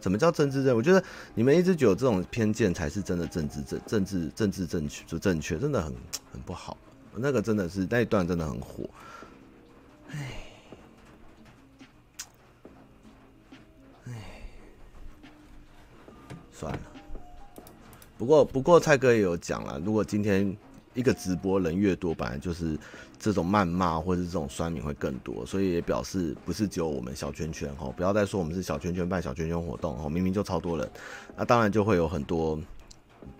怎么叫政治正确？我觉得你们一直有这种偏见，才是真的政治正政治政治正确就正确，真的很很不好。那个真的是那一段真的很火。哎，哎，算了。不过不过蔡哥也有讲了，如果今天一个直播人越多，本来就是。这种谩骂或者是这种酸民会更多，所以也表示不是只有我们小圈圈哈，不要再说我们是小圈圈办小圈圈活动哈，明明就超多人，那当然就会有很多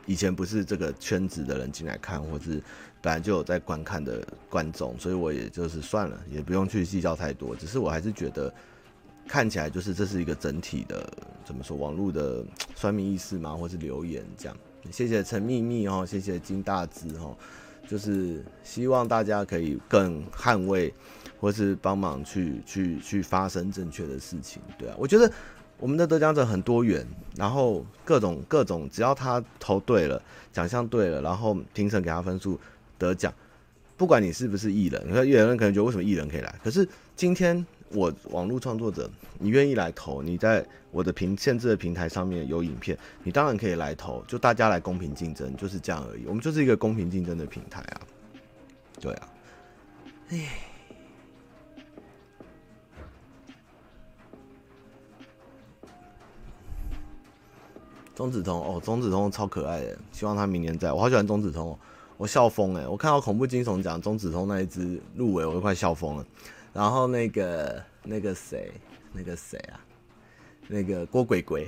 以前不是这个圈子的人进来看，或是本来就有在观看的观众，所以我也就是算了，也不用去计较太多，只是我还是觉得看起来就是这是一个整体的怎么说，网络的酸民意识嘛，或是留言这样，谢谢陈秘密哦，谢谢金大志哦。就是希望大家可以更捍卫，或是帮忙去去去发生正确的事情，对啊，我觉得我们的得奖者很多元，然后各种各种，只要他投对了，奖项对了，然后评审给他分数得奖，不管你是不是艺人，你看有人可能觉得为什么艺人可以来，可是今天。我网络创作者，你愿意来投？你在我的平限制的平台上面有影片，你当然可以来投。就大家来公平竞争，就是这样而已。我们就是一个公平竞争的平台啊。对啊。哎。钟子通哦，钟子通超可爱的，希望他明年在。我好喜欢钟子通哦，我笑疯哎！我看到恐怖惊悚奖钟子通那一只入围，我都快笑疯了。然后那个那个谁，那个谁啊，那个郭鬼鬼，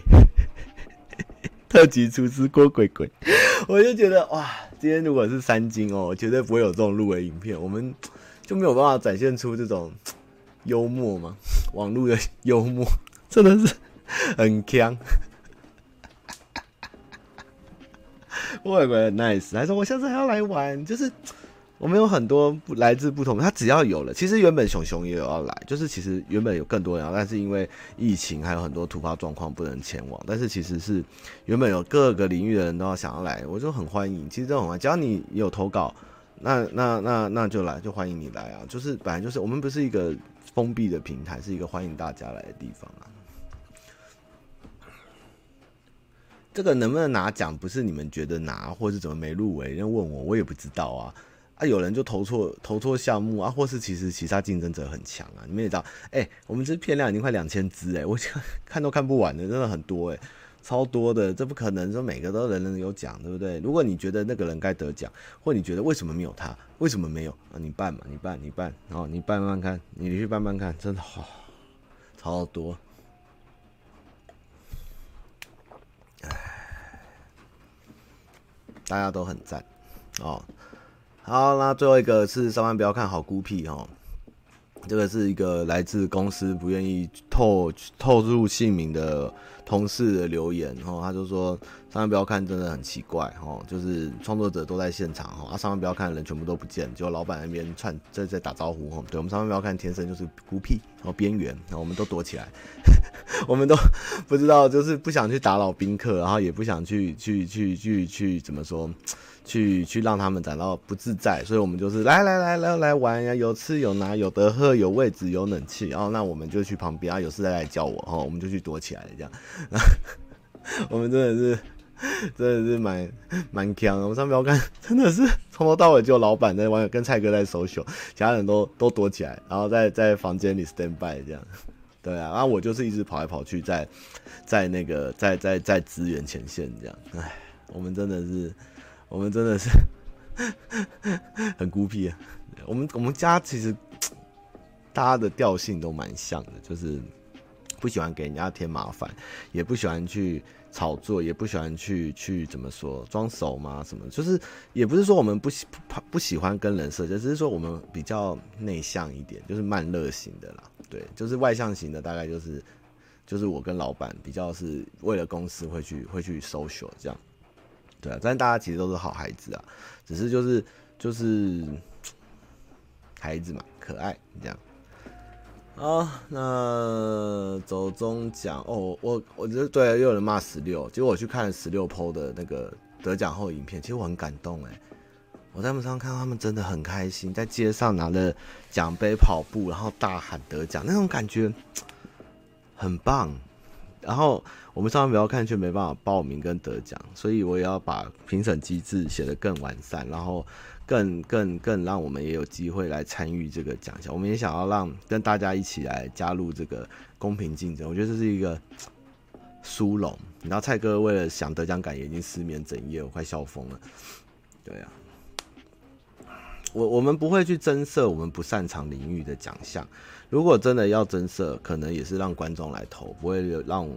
特级厨师郭鬼鬼，我就觉得哇，今天如果是三金哦，绝对不会有这种入围影片，我们就没有办法展现出这种幽默嘛，网络的幽默。真的是很强，郭鬼鬼很 nice，还说我下次还要来玩，就是。我们有很多来自不同，他只要有了，其实原本熊熊也有要来，就是其实原本有更多人要，但是因为疫情还有很多突发状况不能前往，但是其实是原本有各个领域的人都要想要来，我就很欢迎，其实都很欢迎，只要你有投稿，那那那那就来，就欢迎你来啊，就是本来就是我们不是一个封闭的平台，是一个欢迎大家来的地方啊。这个能不能拿奖，不是你们觉得拿，或是怎么没入围？人家问我，我也不知道啊。啊，有人就投错投错项目啊，或是其实其他竞争者很强啊。你们也知道，哎、我们这片量已经快两千支哎，我看都看不完的，真的很多哎，超多的，这不可能说每个都人人有奖，对不对？如果你觉得那个人该得奖，或你觉得为什么没有他，为什么没有啊？你办嘛，你办，你办，然后你办办看，你去办办看，真的好、超多。大家都很赞。哦，好，那最后一个是上班不要看好孤僻哦，这个是一个来自公司不愿意透透露姓名的同事的留言哦，他就说上面不要看真的很奇怪哦，就是创作者都在现场哈，啊上面不要看的人全部都不见，就老板那边串在在打招呼哦，对我们上面不要看天生就是孤僻然后边缘，然后我们都躲起来。我们都不知道，就是不想去打扰宾客，然后也不想去去去去去怎么说，去去让他们感到不自在，所以我们就是来来来来来玩呀，有吃有拿有得喝有位置有冷气，然后那我们就去旁边啊，有事再来叫我哈，我们就去躲起来这样。我们真的是真的是蛮蛮强，我们上面我看真的是从头到尾只有老板在玩，跟蔡哥在 social，其他人都都躲起来，然后在在房间里 stand by 这样。对啊，然后我就是一直跑来跑去在，在在那个在在在支援前线这样，哎，我们真的是，我们真的是 很孤僻啊。我们我们家其实大家的调性都蛮像的，就是不喜欢给人家添麻烦，也不喜欢去炒作，也不喜欢去去怎么说装熟嘛什么，就是也不是说我们不喜不不喜欢跟人社交，只是说我们比较内向一点，就是慢热型的啦。对，就是外向型的，大概就是就是我跟老板比较是为了公司会去会去 social 这样，对啊，但大家其实都是好孩子啊，只是就是就是孩子嘛，可爱这样。好，那走中奖哦，我我觉得对，又有人骂十六，结果我去看十六 PO 的那个得奖后影片，其实我很感动哎。我在网上看到他们真的很开心，在街上拿着奖杯跑步，然后大喊得奖，那种感觉很棒。然后我们上班不要看，却没办法报名跟得奖，所以我也要把评审机制写得更完善，然后更更更让我们也有机会来参与这个奖项。我们也想要让跟大家一起来加入这个公平竞争。我觉得这是一个殊荣。你知道蔡哥为了想得奖感言已经失眠整夜，我快笑疯了。对啊。我我们不会去增设我们不擅长领域的奖项，如果真的要增设，可能也是让观众来投，不会让，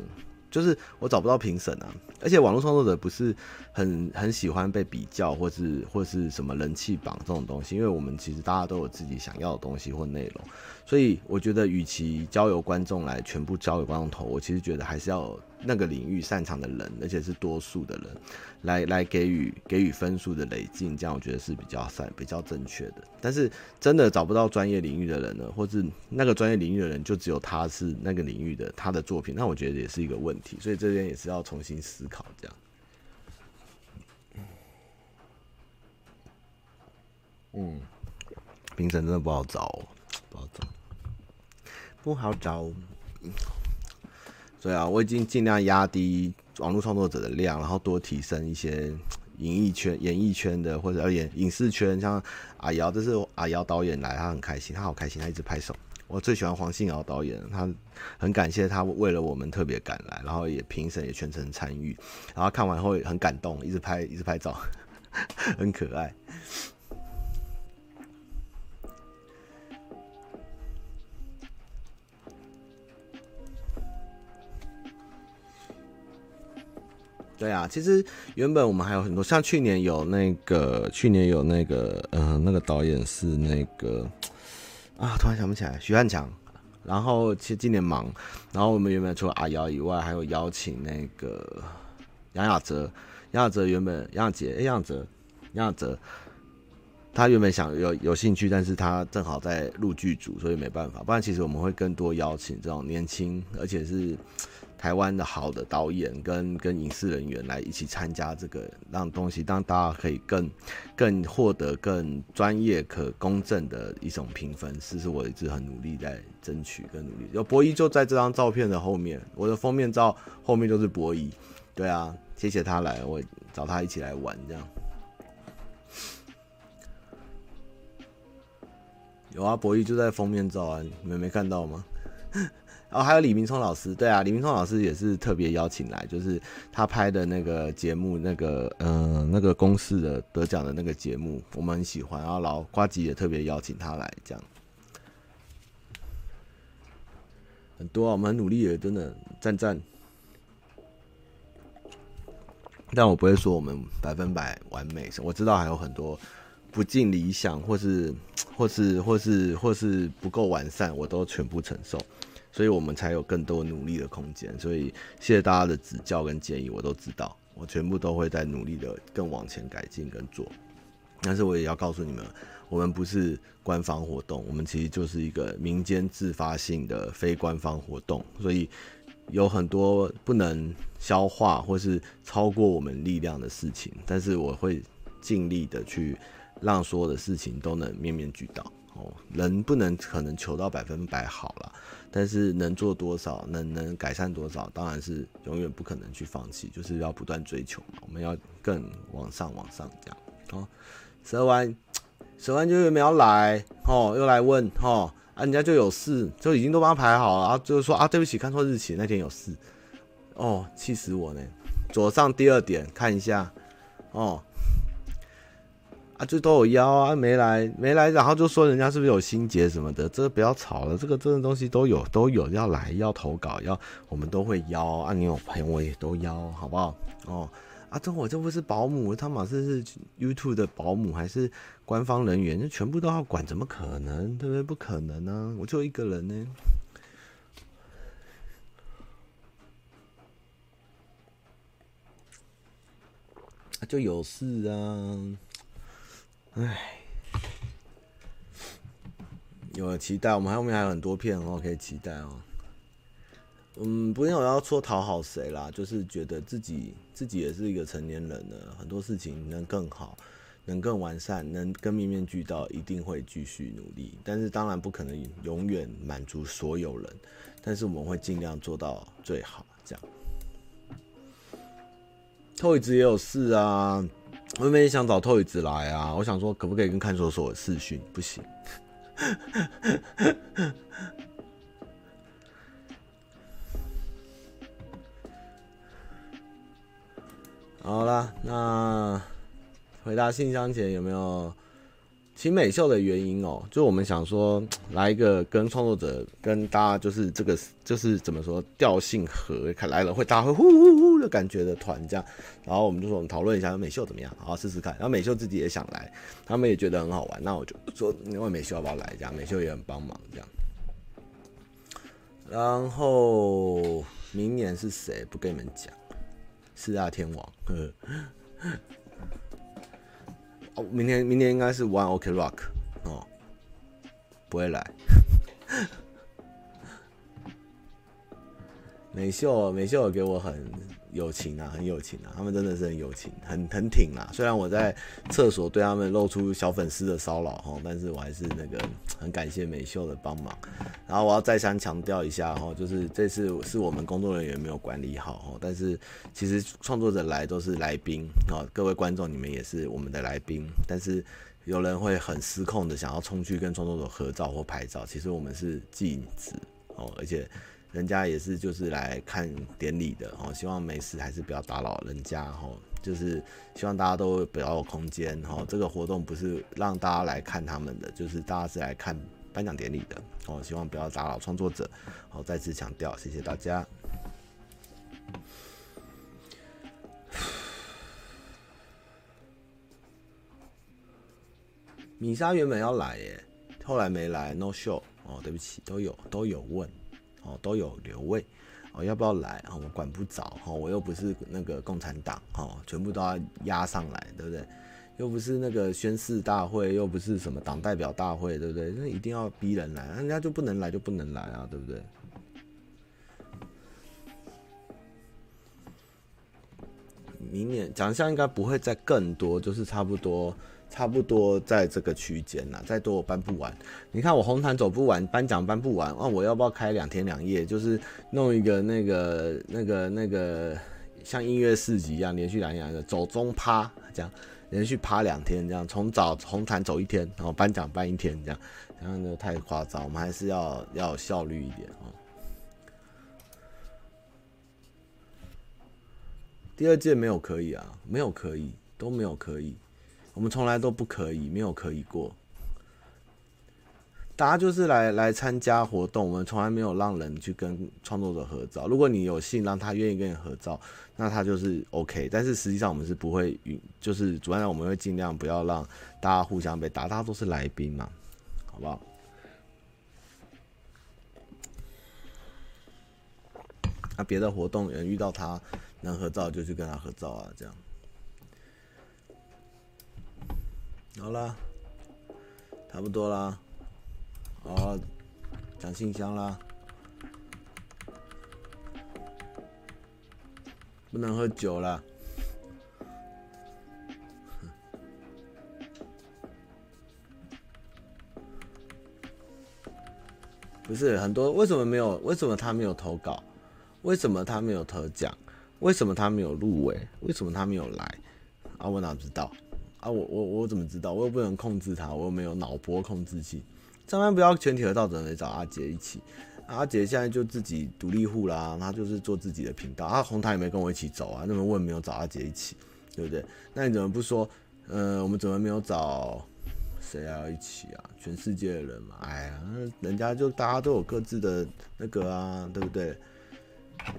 就是我找不到评审啊。而且网络创作者不是很很喜欢被比较，或是或是什么人气榜这种东西，因为我们其实大家都有自己想要的东西或内容，所以我觉得与其交由观众来全部交给观众投，我其实觉得还是要有那个领域擅长的人，而且是多数的人。来来给予给予分数的累进，这样我觉得是比较善比较正确的。但是真的找不到专业领域的人呢，或是那个专业领域的人就只有他是那个领域的他的作品，那我觉得也是一个问题。所以这边也是要重新思考这样。嗯，评审真的不好找喔，不好找，不好找。对啊，我已经尽量压低。网络创作者的量，然后多提升一些演艺圈、演艺圈的或者演影视圈，像阿瑶，这是阿瑶导演来，他很开心，他好开心，他一直拍手。我最喜欢黄信尧导演，他很感谢他为了我们特别赶来，然后也评审也全程参与，然后看完后很感动，一直拍一直拍照，很可爱。对啊，其实原本我们还有很多，像去年有那个，去年有那个，嗯、那个导演是那个啊，突然想不起来，徐汉强。然后其实今年忙，然后我们原本除了阿瑶以外，还有邀请那个杨雅哲，杨雅哲原本杨雅杰，杨雅哲，杨雅哲，他原本想有有兴趣，但是他正好在录剧组，所以没办法。不然其实我们会更多邀请这种年轻，而且是台湾的好的导演跟跟影视人员来一起参加这个，让东西让大家可以更更获得更专业、可公正的一种评分。这是我一直很努力在争取跟努力。有博一就在这张照片的后面，我的封面照后面就是博一。对啊，谢谢他来，我找他一起来玩这样。有啊，博弈就在封面照啊，你们没看到吗？然 后还有李明聪老师，对啊，李明聪老师也是特别邀请来，就是他拍的那个节目，那个嗯、呃，那个公式的得奖的那个节目，我们很喜欢。然后老呱吉也特别邀请他来，这样很多啊，我们很努力的，真的赞赞。但我不会说我们百分百完美，我知道还有很多。不尽理想，或是，或是，或是，或是不够完善，我都全部承受，所以我们才有更多努力的空间。所以谢谢大家的指教跟建议，我都知道，我全部都会在努力的更往前改进跟做。但是我也要告诉你们，我们不是官方活动，我们其实就是一个民间自发性的非官方活动，所以有很多不能消化或是超过我们力量的事情，但是我会尽力的去。让所有的事情都能面面俱到哦，人不能可能求到百分百好了，但是能做多少，能能改善多少，当然是永远不可能去放弃，就是要不断追求嘛。我们要更往上往上这样哦。蛇丸，蛇丸就有没有来哦，又来问哦，啊，人家就有事，就已经都帮他排好了，啊，就是说啊，对不起，看错日期，那天有事，哦，气死我呢。左上第二点看一下哦。啊，就都有邀啊，没来没来，然后就说人家是不是有心结什么的，这个不要吵了，这个这个东西都有都有要来要投稿要，我们都会邀啊，你有朋友我也都邀，好不好？哦，啊，这我这不是保姆，他妈是是 YouTube 的保姆还是官方人员，就全部都要管，怎么可能？对不对？不可能呢、我就一个人呢，啊，就有事啊。唉，有了期待，我们后面还有很多片哦，可以期待哦。嗯，不用我要说讨好谁啦，就是觉得自己自己也是一个成年人了，很多事情能更好，能更完善，能更面面俱到，一定会继续努力。但是当然不可能永远满足所有人，但是我们会尽量做到最好。这样，透一直也有事啊。我原本想找透宇子来啊，我想说可不可以跟看守所视讯？不行。好了，那回答信箱前有没有？请美秀的原因哦，就我们想说来一个跟创作者跟大家就是这个就是怎么说调性合，看来了会大家会呼呼呼的感觉的团这样，然后我们就说我们讨论一下美秀怎么样，好好试试看。然后美秀自己也想来，他们也觉得很好玩，那我就说因为美秀要不要来这样，美秀也很帮忙这样。然后明年是谁不跟你们讲？四大天王。呵 呵哦，明天明天应该是 One OK Rock 哦，不会来。美秀美秀给我很友情啊，很友情啊，他们真的是很友情，很很挺啊。虽然我在厕所对他们露出小粉丝的骚扰哈，但是我还是那个 很感谢美秀的帮忙。然后我要再三强调一下哈，就是这次是我们工作人员没有管理好哈，但是其实创作者来都是来宾啊，各位观众你们也是我们的来宾，但是有人会很失控的想要冲去跟创作者合照或拍照，其实我们是禁止哦，而且。人家也是就是来看典礼的哦，希望没事还是不要打扰人家哦，就是希望大家都不要有空间哦。这个活动不是让大家来看他们的，就是大家是来看颁奖典礼的哦。希望不要打扰创作者哦。再次强调，谢谢大家。米莎原本要来耶，后来没来，no show 哦，对不起，都有都有问。哦，都有留位，哦，要不要来？哦，我管不着，哦，我又不是那个共产党，哦，全部都要压上来，对不对？又不是那个宣誓大会，又不是什么党代表大会，对不对？那一定要逼人来，人家就不能来就不能来啊，对不对？明年奖项应该不会再更多，就是差不多。差不多在这个区间呐，再多我搬不完。你看我红毯走不完，颁奖颁不完，啊，我要不要开两天两夜？就是弄一个那个那个那个像音乐市集一样，连续两天两夜走中趴这样，连续趴两天这样，从早红毯走一天，然后颁奖颁一天这样，然后呢太夸张，我们还是要要有效率一点啊。第二届没有可以啊，没有可以，都没有可以。我们从来都不可以，没有可以过。大家就是来来参加活动，我们从来没有让人去跟创作者合照。如果你有幸让他愿意跟你合照，那他就是 OK。但是实际上我们是不会，就是主办方我们会尽量不要让大家互相被打，大家都是来宾嘛，好不好？那别的活动人遇到他能合照就去跟他合照啊，这样。好啦，差不多啦，好，讲信箱啦，不能喝酒啦。不是很多，为什么没有？为什么他没有投稿？为什么他没有得奖？为什么他没有入围？为什么他没有来？啊，我哪知道？啊，我我我怎么知道？我又不能控制他，我又没有脑波控制器。上班不要全体合照，只能找阿杰一起。阿杰现在就自己独立户啦，他就是做自己的频道。他红毯也没跟我一起走啊，那么问没有找阿杰一起，对不对？那你怎么不说？呃，我们怎么没有找谁要一起啊？全世界的人嘛，哎呀，人家就大家都有各自的那个啊，对不对？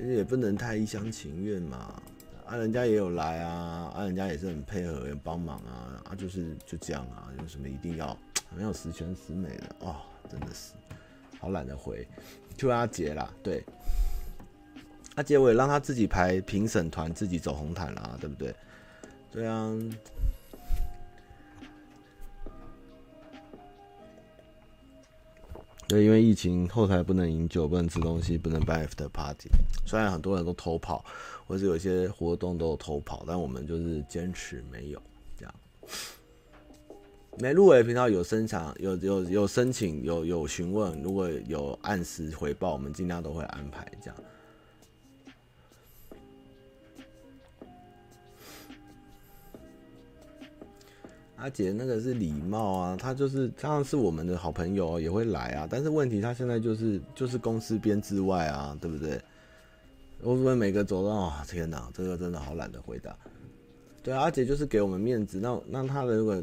也不能太一厢情愿嘛。啊，人家也有来啊，啊，人家也是很配合，也帮忙啊，啊，就是就这样啊，有什么一定要没有十全十美的哦，真的是好懒得回，就阿杰啦，对，阿杰我也让他自己排评审团，自己走红毯啦，对不对？对啊。对，因为疫情后台不能饮酒，不能吃东西，不能办 after party。虽然很多人都偷跑，或是有些活动都偷跑，但我们就是坚持没有这样。没入围频道有申请，有有有申请，有有询问，如果有按时回报，我们尽量都会安排这样。阿杰那个是礼貌啊，他就是当然是我们的好朋友也会来啊，但是问题他现在就是就是公司编制外啊，对不对？我们每个走到啊，天哪，这个真的好懒得回答。对啊，阿杰就是给我们面子，那那他的如果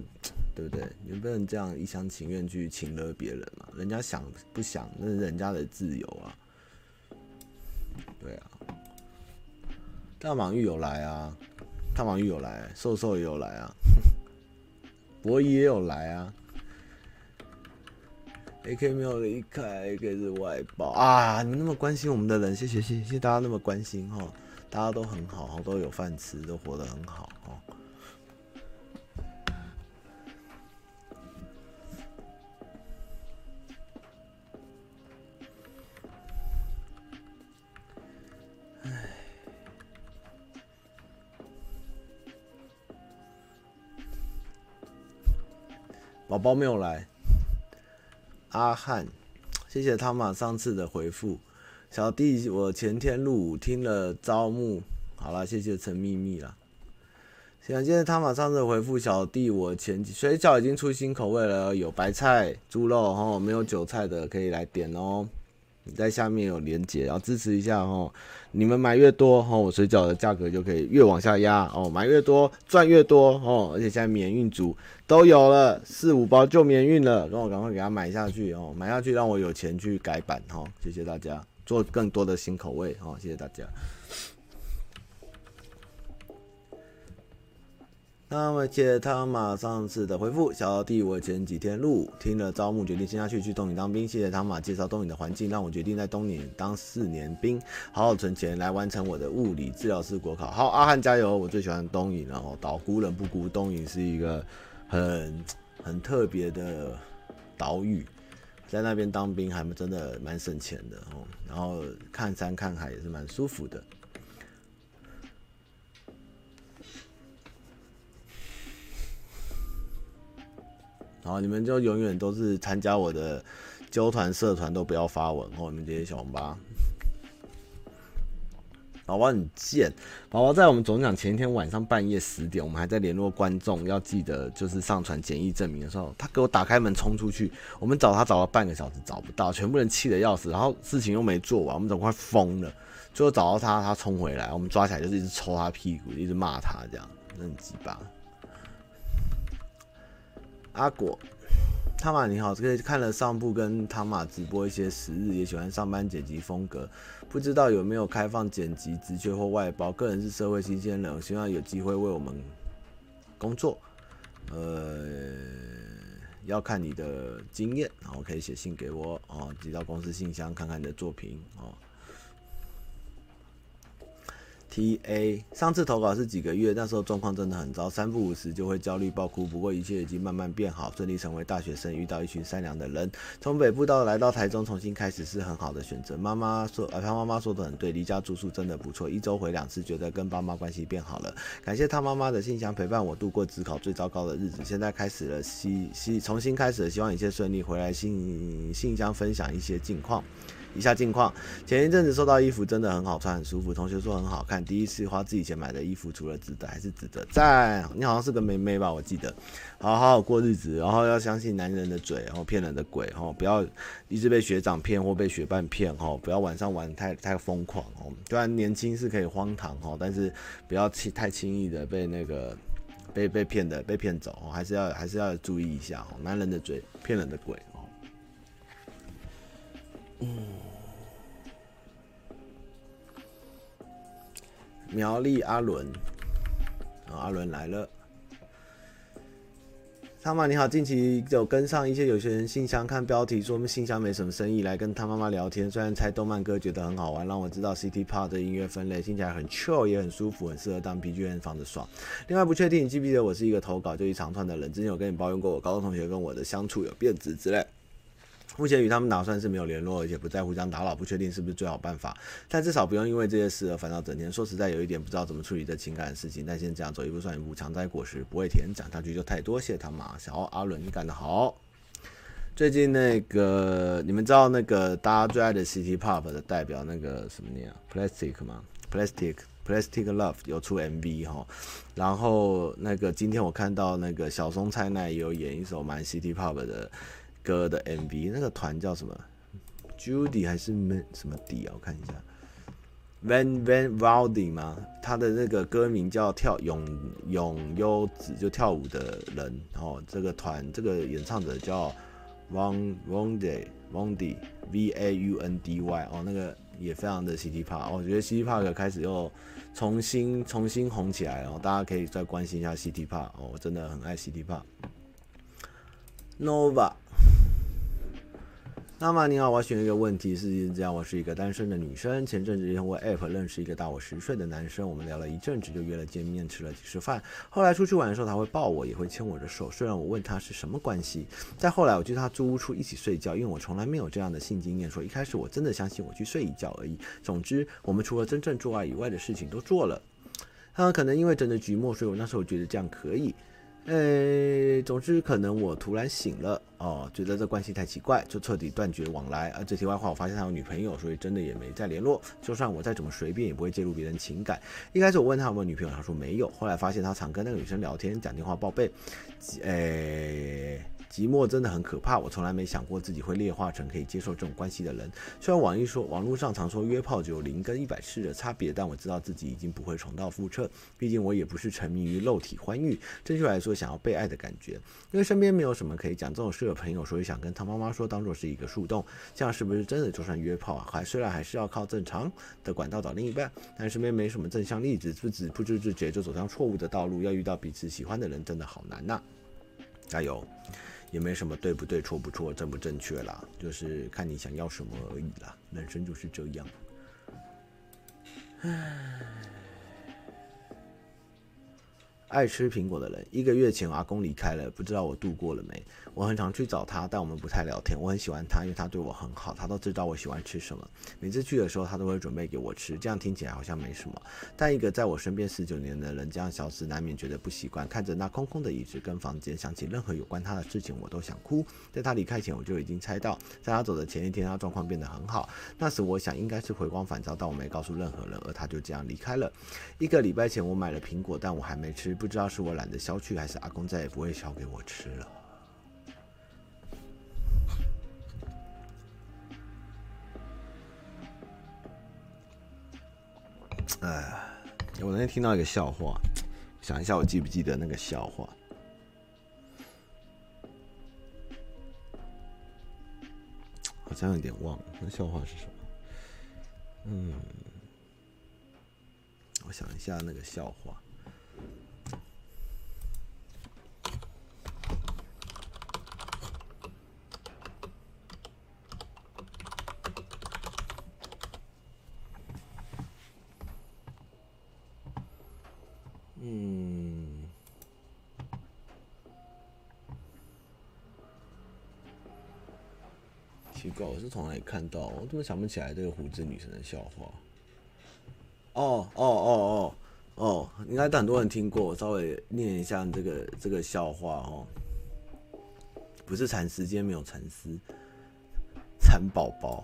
对不对？你不能这样一厢情愿去请了别人嘛，人家想不想那是人家的自由啊。对啊，大蟒玉有来啊，大蟒玉有来，瘦瘦也有来啊。博弈也有来啊，AK 没有离开，AK 是外包啊！你那么关心我们的人，谢谢谢谢大家那么关心哈，大家都很好，都有饭吃，都活得很好哈。宝宝没有来，阿汉，谢谢汤马上次的回复。小弟，我前天入伍听了招募，好了，谢谢陈秘密啦。谢谢汤马上次回复，小弟我前水饺已经出新口味了，有白菜、猪肉哈，没有韭菜的可以来点哦。你在下面有连接，然后支持一下哦。你们买越多哦，我水饺的价格就可以越往下压哦。买越多赚越多哦，而且现在免运组都有了，四五包就免运了，让我赶快给他买下去哦，买下去让我有钱去改版哦。谢谢大家，做更多的新口味哦，谢谢大家。那么谢谢汤马上次的回复，小弟我前几天录听了招募，决定先下去去东引当兵。谢谢汤马介绍东引的环境，让我决定在东引当四年兵，好好存钱来完成我的物理治疗师国考。好，阿汉加油！我最喜欢东引了哦，岛孤人不孤，东引是一个很 很特别的岛屿，在那边当兵还真的蛮省钱的哦，然后看山看海也是蛮舒服的。好，你们就永远都是参加我的揪团社团，都不要发文哦。你们这些小红包，宝宝很贱。宝宝在我们总讲前一天晚上半夜十点，我们还在联络观众，要记得就是上传检疫证明的时候，他给我打开门冲出去。我们找他找了半个小时找不到，全部人气得要死，然后事情又没做完，我们总快疯了。最后找到他，他冲回来，我们抓起来就是一直抽他屁股，一直骂他，这样很鸡巴。阿果，汤马你好，这个看了上部跟汤马直播一些时日，也喜欢上班剪辑风格，不知道有没有开放剪辑职缺或外包？个人是社会新鲜人，我希望有机会为我们工作。呃，要看你的经验，然后可以写信给我哦，寄到公司信箱看看你的作品哦。T A 上次投稿是几个月，那时候状况真的很糟，三不五时就会焦虑爆哭。不过一切已经慢慢变好，顺利成为大学生，遇到一群善良的人。从北部到来到台中重新开始是很好的选择。妈妈说，呃，他妈妈说的很对，离家住宿真的不错，一周回两次，觉得跟爸妈关系变好了。感谢他妈妈的信箱陪伴我度过职考最糟糕的日子，现在开始了希希重新开始，希望一切顺利。回来信信箱分享一些近况。一下近况：前一阵子收到衣服，真的很好穿，很舒服。同学说很好看，第一次花自己钱买的衣服，除了值得还是值得赞。你好像是个妹妹吧？我记得，好好好过日子，然后要相信男人的嘴，然后骗人的鬼，哦，不要一直被学长骗或被学伴骗，哦，不要晚上玩太太疯狂，哦，虽然年轻是可以荒唐，哦，但是不要轻太轻易的被那个被被骗的被骗走，哦，还是要还是要注意一下，哦，男人的嘴，骗人的鬼，嗯。苗栗阿伦，阿伦来了。汤马你好，近期有跟上一些有些人信箱，看标题说我们信箱没什么生意，来跟他妈妈聊天。虽然猜动漫歌觉得很好玩，让我知道 City Pop 的音乐分类听起来很 chill，也很舒服，很适合当 BGM 放着爽。另外不确定你记不记得我是一个投稿就一长串的人，之前有跟你抱怨过我高中同学跟我的相处有变质之类。目前与他们打算是没有联络，而且不再互相打扰，不确定是不是最好办法。但至少不用因为这些事而烦恼整天。说实在，有一点不知道怎么处理这情感的事情。但先这样走一步算一步，强摘果实不会甜，讲下去就太多。谢谢他妈，小阿伦，你干得好。最近那个你们知道那个大家最爱的 City Pop 的代表那个什么念啊？Plastic 吗？Plastic Plastic Love 有出 MV 哈。然后那个今天我看到那个小松菜奈也有演一首蛮 City Pop 的。歌的 MV，那个团叫什么？Judy 还是什么 D 啊？我看一下，Van Van Wilder 吗？他的那个歌名叫跳永永优子，就跳舞的人。哦这个团这个演唱者叫 Van Vandy Vandy V A U N D Y 哦，那个也非常的 City Pop。我觉得 City Park 开始又重新重新红起来，然后大家可以再关心一下 City Park 哦，我真的很爱 City Park。Nova。那么你好，我选一个问题是这样：我是一个单身的女生，前阵子通过 App 认识一个大我十岁的男生，我们聊了一阵子，就约了见面，吃了几次饭。后来出去玩的时候，他会抱我，也会牵我的手。虽然我问他是什么关系，再后来我去他租屋处一起睡觉，因为我从来没有这样的性经验。说一开始我真的相信我去睡一觉而已。总之，我们除了真正做爱以外的事情都做了。他可能因为整个局末，所以我那时候觉得这样可以。呃、总之可能我突然醒了哦，觉得这关系太奇怪，就彻底断绝往来。而这题外话，我发现他有女朋友，所以真的也没再联络。就算我再怎么随便，也不会介入别人情感。一开始我问他有没有女朋友，他说没有。后来发现他常跟那个女生聊天，讲电话报备，呃、寂寞真的很可怕。我从来没想过自己会劣化成可以接受这种关系的人。虽然网易说网络上常说约炮只有零跟一百次的差别，但我知道自己已经不会重蹈覆辙。毕竟我也不是沉迷于肉体欢愉，正确来说想要被爱的感觉。因为身边没有什么可以讲这种事的朋友，所以想跟他妈妈说，当做是一个树洞。这样是不是真的就算约炮啊，还虽然还是要靠正常的管道找另一半，但身边没什么正向例子，不知不知不觉就走上错误的道路。要遇到彼此喜欢的人，真的好难呐、加油！也没什么对不对、错不错、正不正确啦，就是看你想要什么而已啦。人生就是这样。唉。爱吃苹果的人，一个月前阿公离开了，不知道我度过了没？我很常去找他，但我们不太聊天。我很喜欢他，因为他对我很好，他都知道我喜欢吃什么。每次去的时候，他都会准备给我吃。这样听起来好像没什么，但一个在我身边十九年的人这样消失，难免觉得不习惯。看着那空空的椅子跟房间，想起任何有关他的事情，我都想哭。在他离开前，我就已经猜到，在他走的前一天，他状况变得很好。那时我想应该是回光返照，但我没告诉任何人，而他就这样离开了。一个礼拜前，我买了苹果，但我还没吃。不知道是我懒得削去，还是阿公再也不会削给我吃了。哎，我那天听到一个笑话，想一下，我记不记得那个笑话？好像有点忘了，那笑话是什么？嗯，我想一下那个笑话。嗯，奇怪我是从哪里看到？我怎么想不起来这个胡子女神的笑话？哦哦哦哦哦，应该很多人听过。我稍微念一下这个这个笑话哦。不是蚕丝，今天没有蚕丝。蚕宝宝。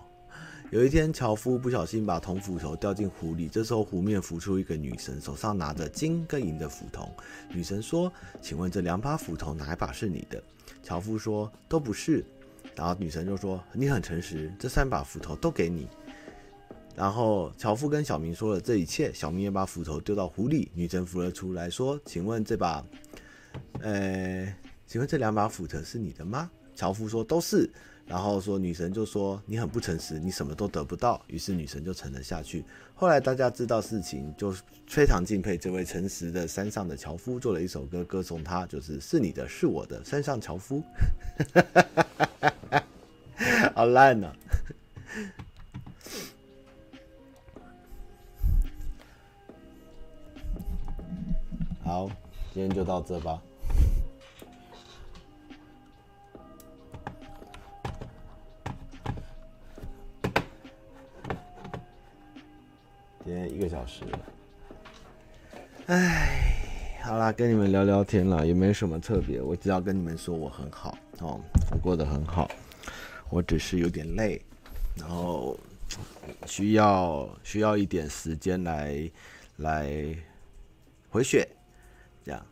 有一天，樵夫不小心把铜斧头掉进湖里，这时候湖面浮出一个女神，手上拿着金跟银的斧头。女神说：“请问这两把斧头哪一把是你的？”樵夫说：“都不是。”然后女神就说：“你很诚实，这三把斧头都给你。”然后樵夫跟小明说了这一切，小明也把斧头丢到湖里。女神浮了出来说：“请问这把，呃，请问这两把斧头是你的吗？”樵夫说：“都是。”然后说女神就说：“你很不诚实，你什么都得不到。”于是女神就沉了下去。后来大家知道事情，就非常敬佩这位诚实的山上的樵夫，做了一首歌歌颂他，就是“是你的，是我的山上樵夫。” 好烂呢、好，今天就到这吧。今天一个小时了。哎，好啦，跟你们聊聊天了，也没什么特别，我只要跟你们说我很好哦，我过得很好。我只是有点累，然后需要需要一点时间来来回血，这样，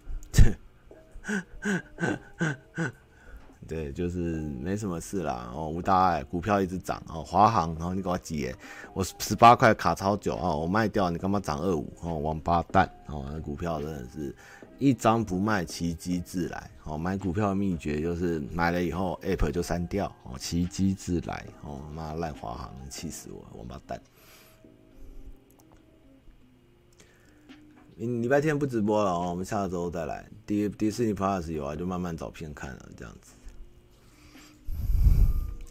对，就是没什么事啦。哦，无大碍，股票一直涨哦，华航，然后你给我接，我十八块卡超久啊，我卖掉，你干嘛涨二五？哦，王八蛋哦，那股票真的是。一张不卖，奇迹自来。哦，买股票的秘诀就是买了以后，App 就删掉。哦，奇迹自来。哦，妈烂华航，气死我，王八蛋。礼拜天不直播了哦，我们下周再来。迪迪士尼 Plus 有啊，就慢慢找片看了，这样子。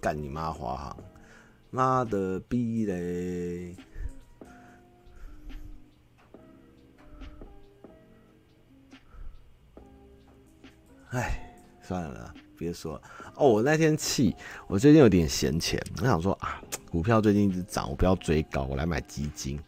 干你妈华航，妈的逼嘞！哎，算了，别说了哦。我那天气，我最近有点闲钱，我想说啊，股票最近一直涨，我不要追高，我来买基金。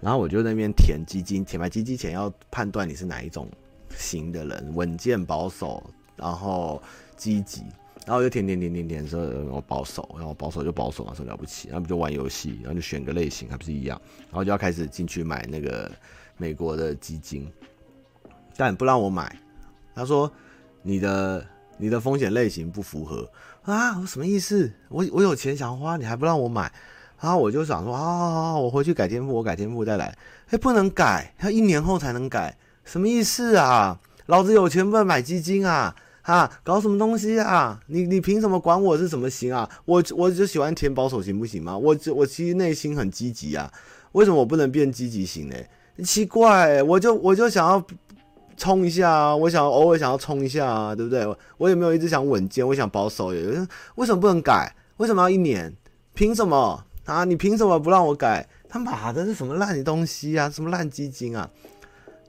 然后我就那边填基金，填买基金前要判断你是哪一种型的人，稳健保守，然后积极。然后就填填填填填说我保守，然后保守就保守嘛，说了不起，然后就玩游戏，然后就选个类型，还不是一样。然后就要开始进去买那个美国的基金，但不让我买，他说。你的你的风险类型不符合啊？我什么意思？我我有钱想花，你还不让我买？然后我就想说啊，我回去改天赋，我改天赋再来。哎，不能改，要一年后才能改，什么意思啊？老子有钱不能买基金啊？啊，搞什么东西啊？你你凭什么管我是什么型啊？我我就喜欢填保守型不行吗？我我其实内心很积极啊，为什么我不能变积极型呢？奇怪，我就我就想要冲一下啊，我想偶尔想要冲一下啊，对不对？我也没有一直想稳健，我想保守，也为什么不能改？为什么要一年？凭什么啊？你凭什么不让我改？他妈的，是什么烂东西啊？什么烂基金啊？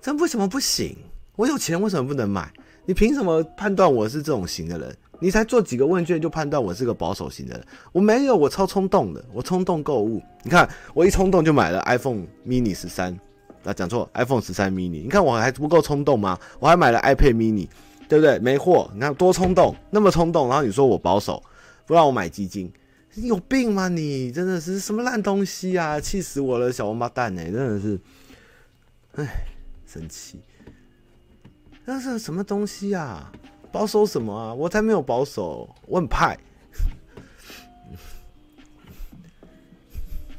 这为什么不行？我有钱为什么不能买？你凭什么判断我是这种型的人？你才做几个问卷就判断我是个保守型的人？我没有，我超冲动的，我冲动购物。你看，我一冲动就买了 iPhone mini 十三，啊，讲错，iPhone 十三 mini。你看我还不够冲动吗？我还买了 iPad mini，对不对？没货，你看多冲动，那么冲动，然后你说我保守，不让我买基金，你有病吗？你真的是什么烂东西啊！气死我了，小王八蛋哎，真的是，哎，生气。那是什么东西啊？保守什么啊？我才没有保守，我很派。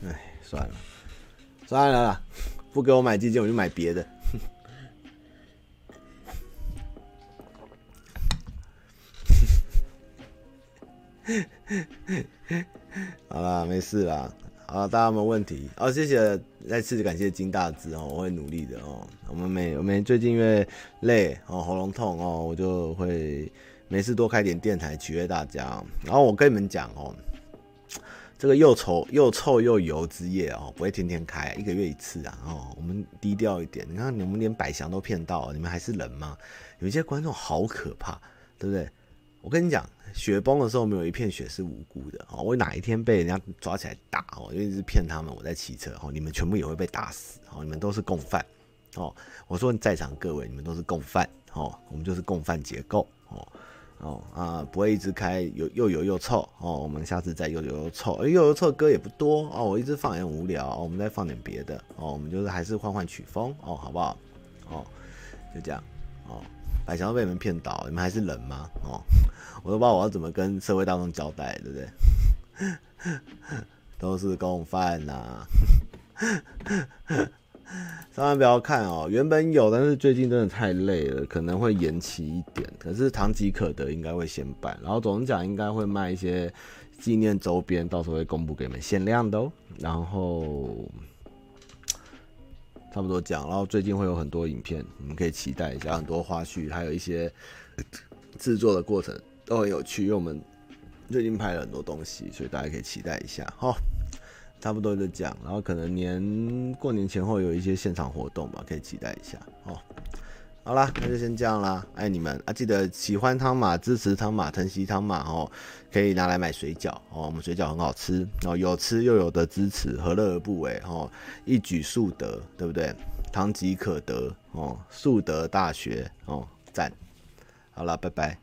哎，算了，算了，不给我买基金，我就买别的。好啦，没事啦。好，大家没有问题？哦，谢谢，再次感谢金大志哦，我会努力的哦。我们每我们最近因为累哦，喉咙痛哦，我就会没事多开点电台取悦大家。然后我跟你们讲哦，这个又臭又臭又油之夜哦，不会天天开，一个月一次啊哦。我们低调一点，你看你们连百祥都骗到，你们还是人吗？有一些观众好可怕，对不对？我跟你讲。雪崩的时候，没有一片雪是无辜的哦。我哪一天被人家抓起来打哦，因为是骗他们，我在骑车哦，你们全部也会被打死哦。你们都是共犯哦。我说在场各位，你们都是共犯哦。我们就是共犯结构哦哦啊，不会一直开又又油又臭哦。我们下次再又油又臭，又油臭歌也不多哦。我一直放也很无聊，我们再放点别的哦。我们就是还是换换曲风哦，好不好？哦，就这样哦。百祥被你们骗倒，你们还是人吗？哦。我都不知道我要怎么跟社会大众交代，对不对？都是共犯呐、啊！千万不要看哦，原本有，但是最近真的太累了，可能会延期一点。可是唐吉可德应该会先办，然后总奖应该会卖一些纪念周边，到时候会公布给你们限量的哦。然后差不多讲，然后最近会有很多影片，你们可以期待一下，很多花絮，还有一些制作的过程。都很有趣，因为我们最近拍了很多东西，所以大家可以期待一下哈。差不多就讲，然后可能年过年前后有一些现场活动吧，可以期待一下哦。好啦，那就先这样啦，爱你们啊！记得喜欢汤马，支持汤马，疼惜汤马哦，可以拿来买水饺哦，我们水饺很好吃哦，有吃又有得支持，何乐而不为哦？一举数得，对不对？堂吉可得哦，数得大学哦，赞。好了，拜拜。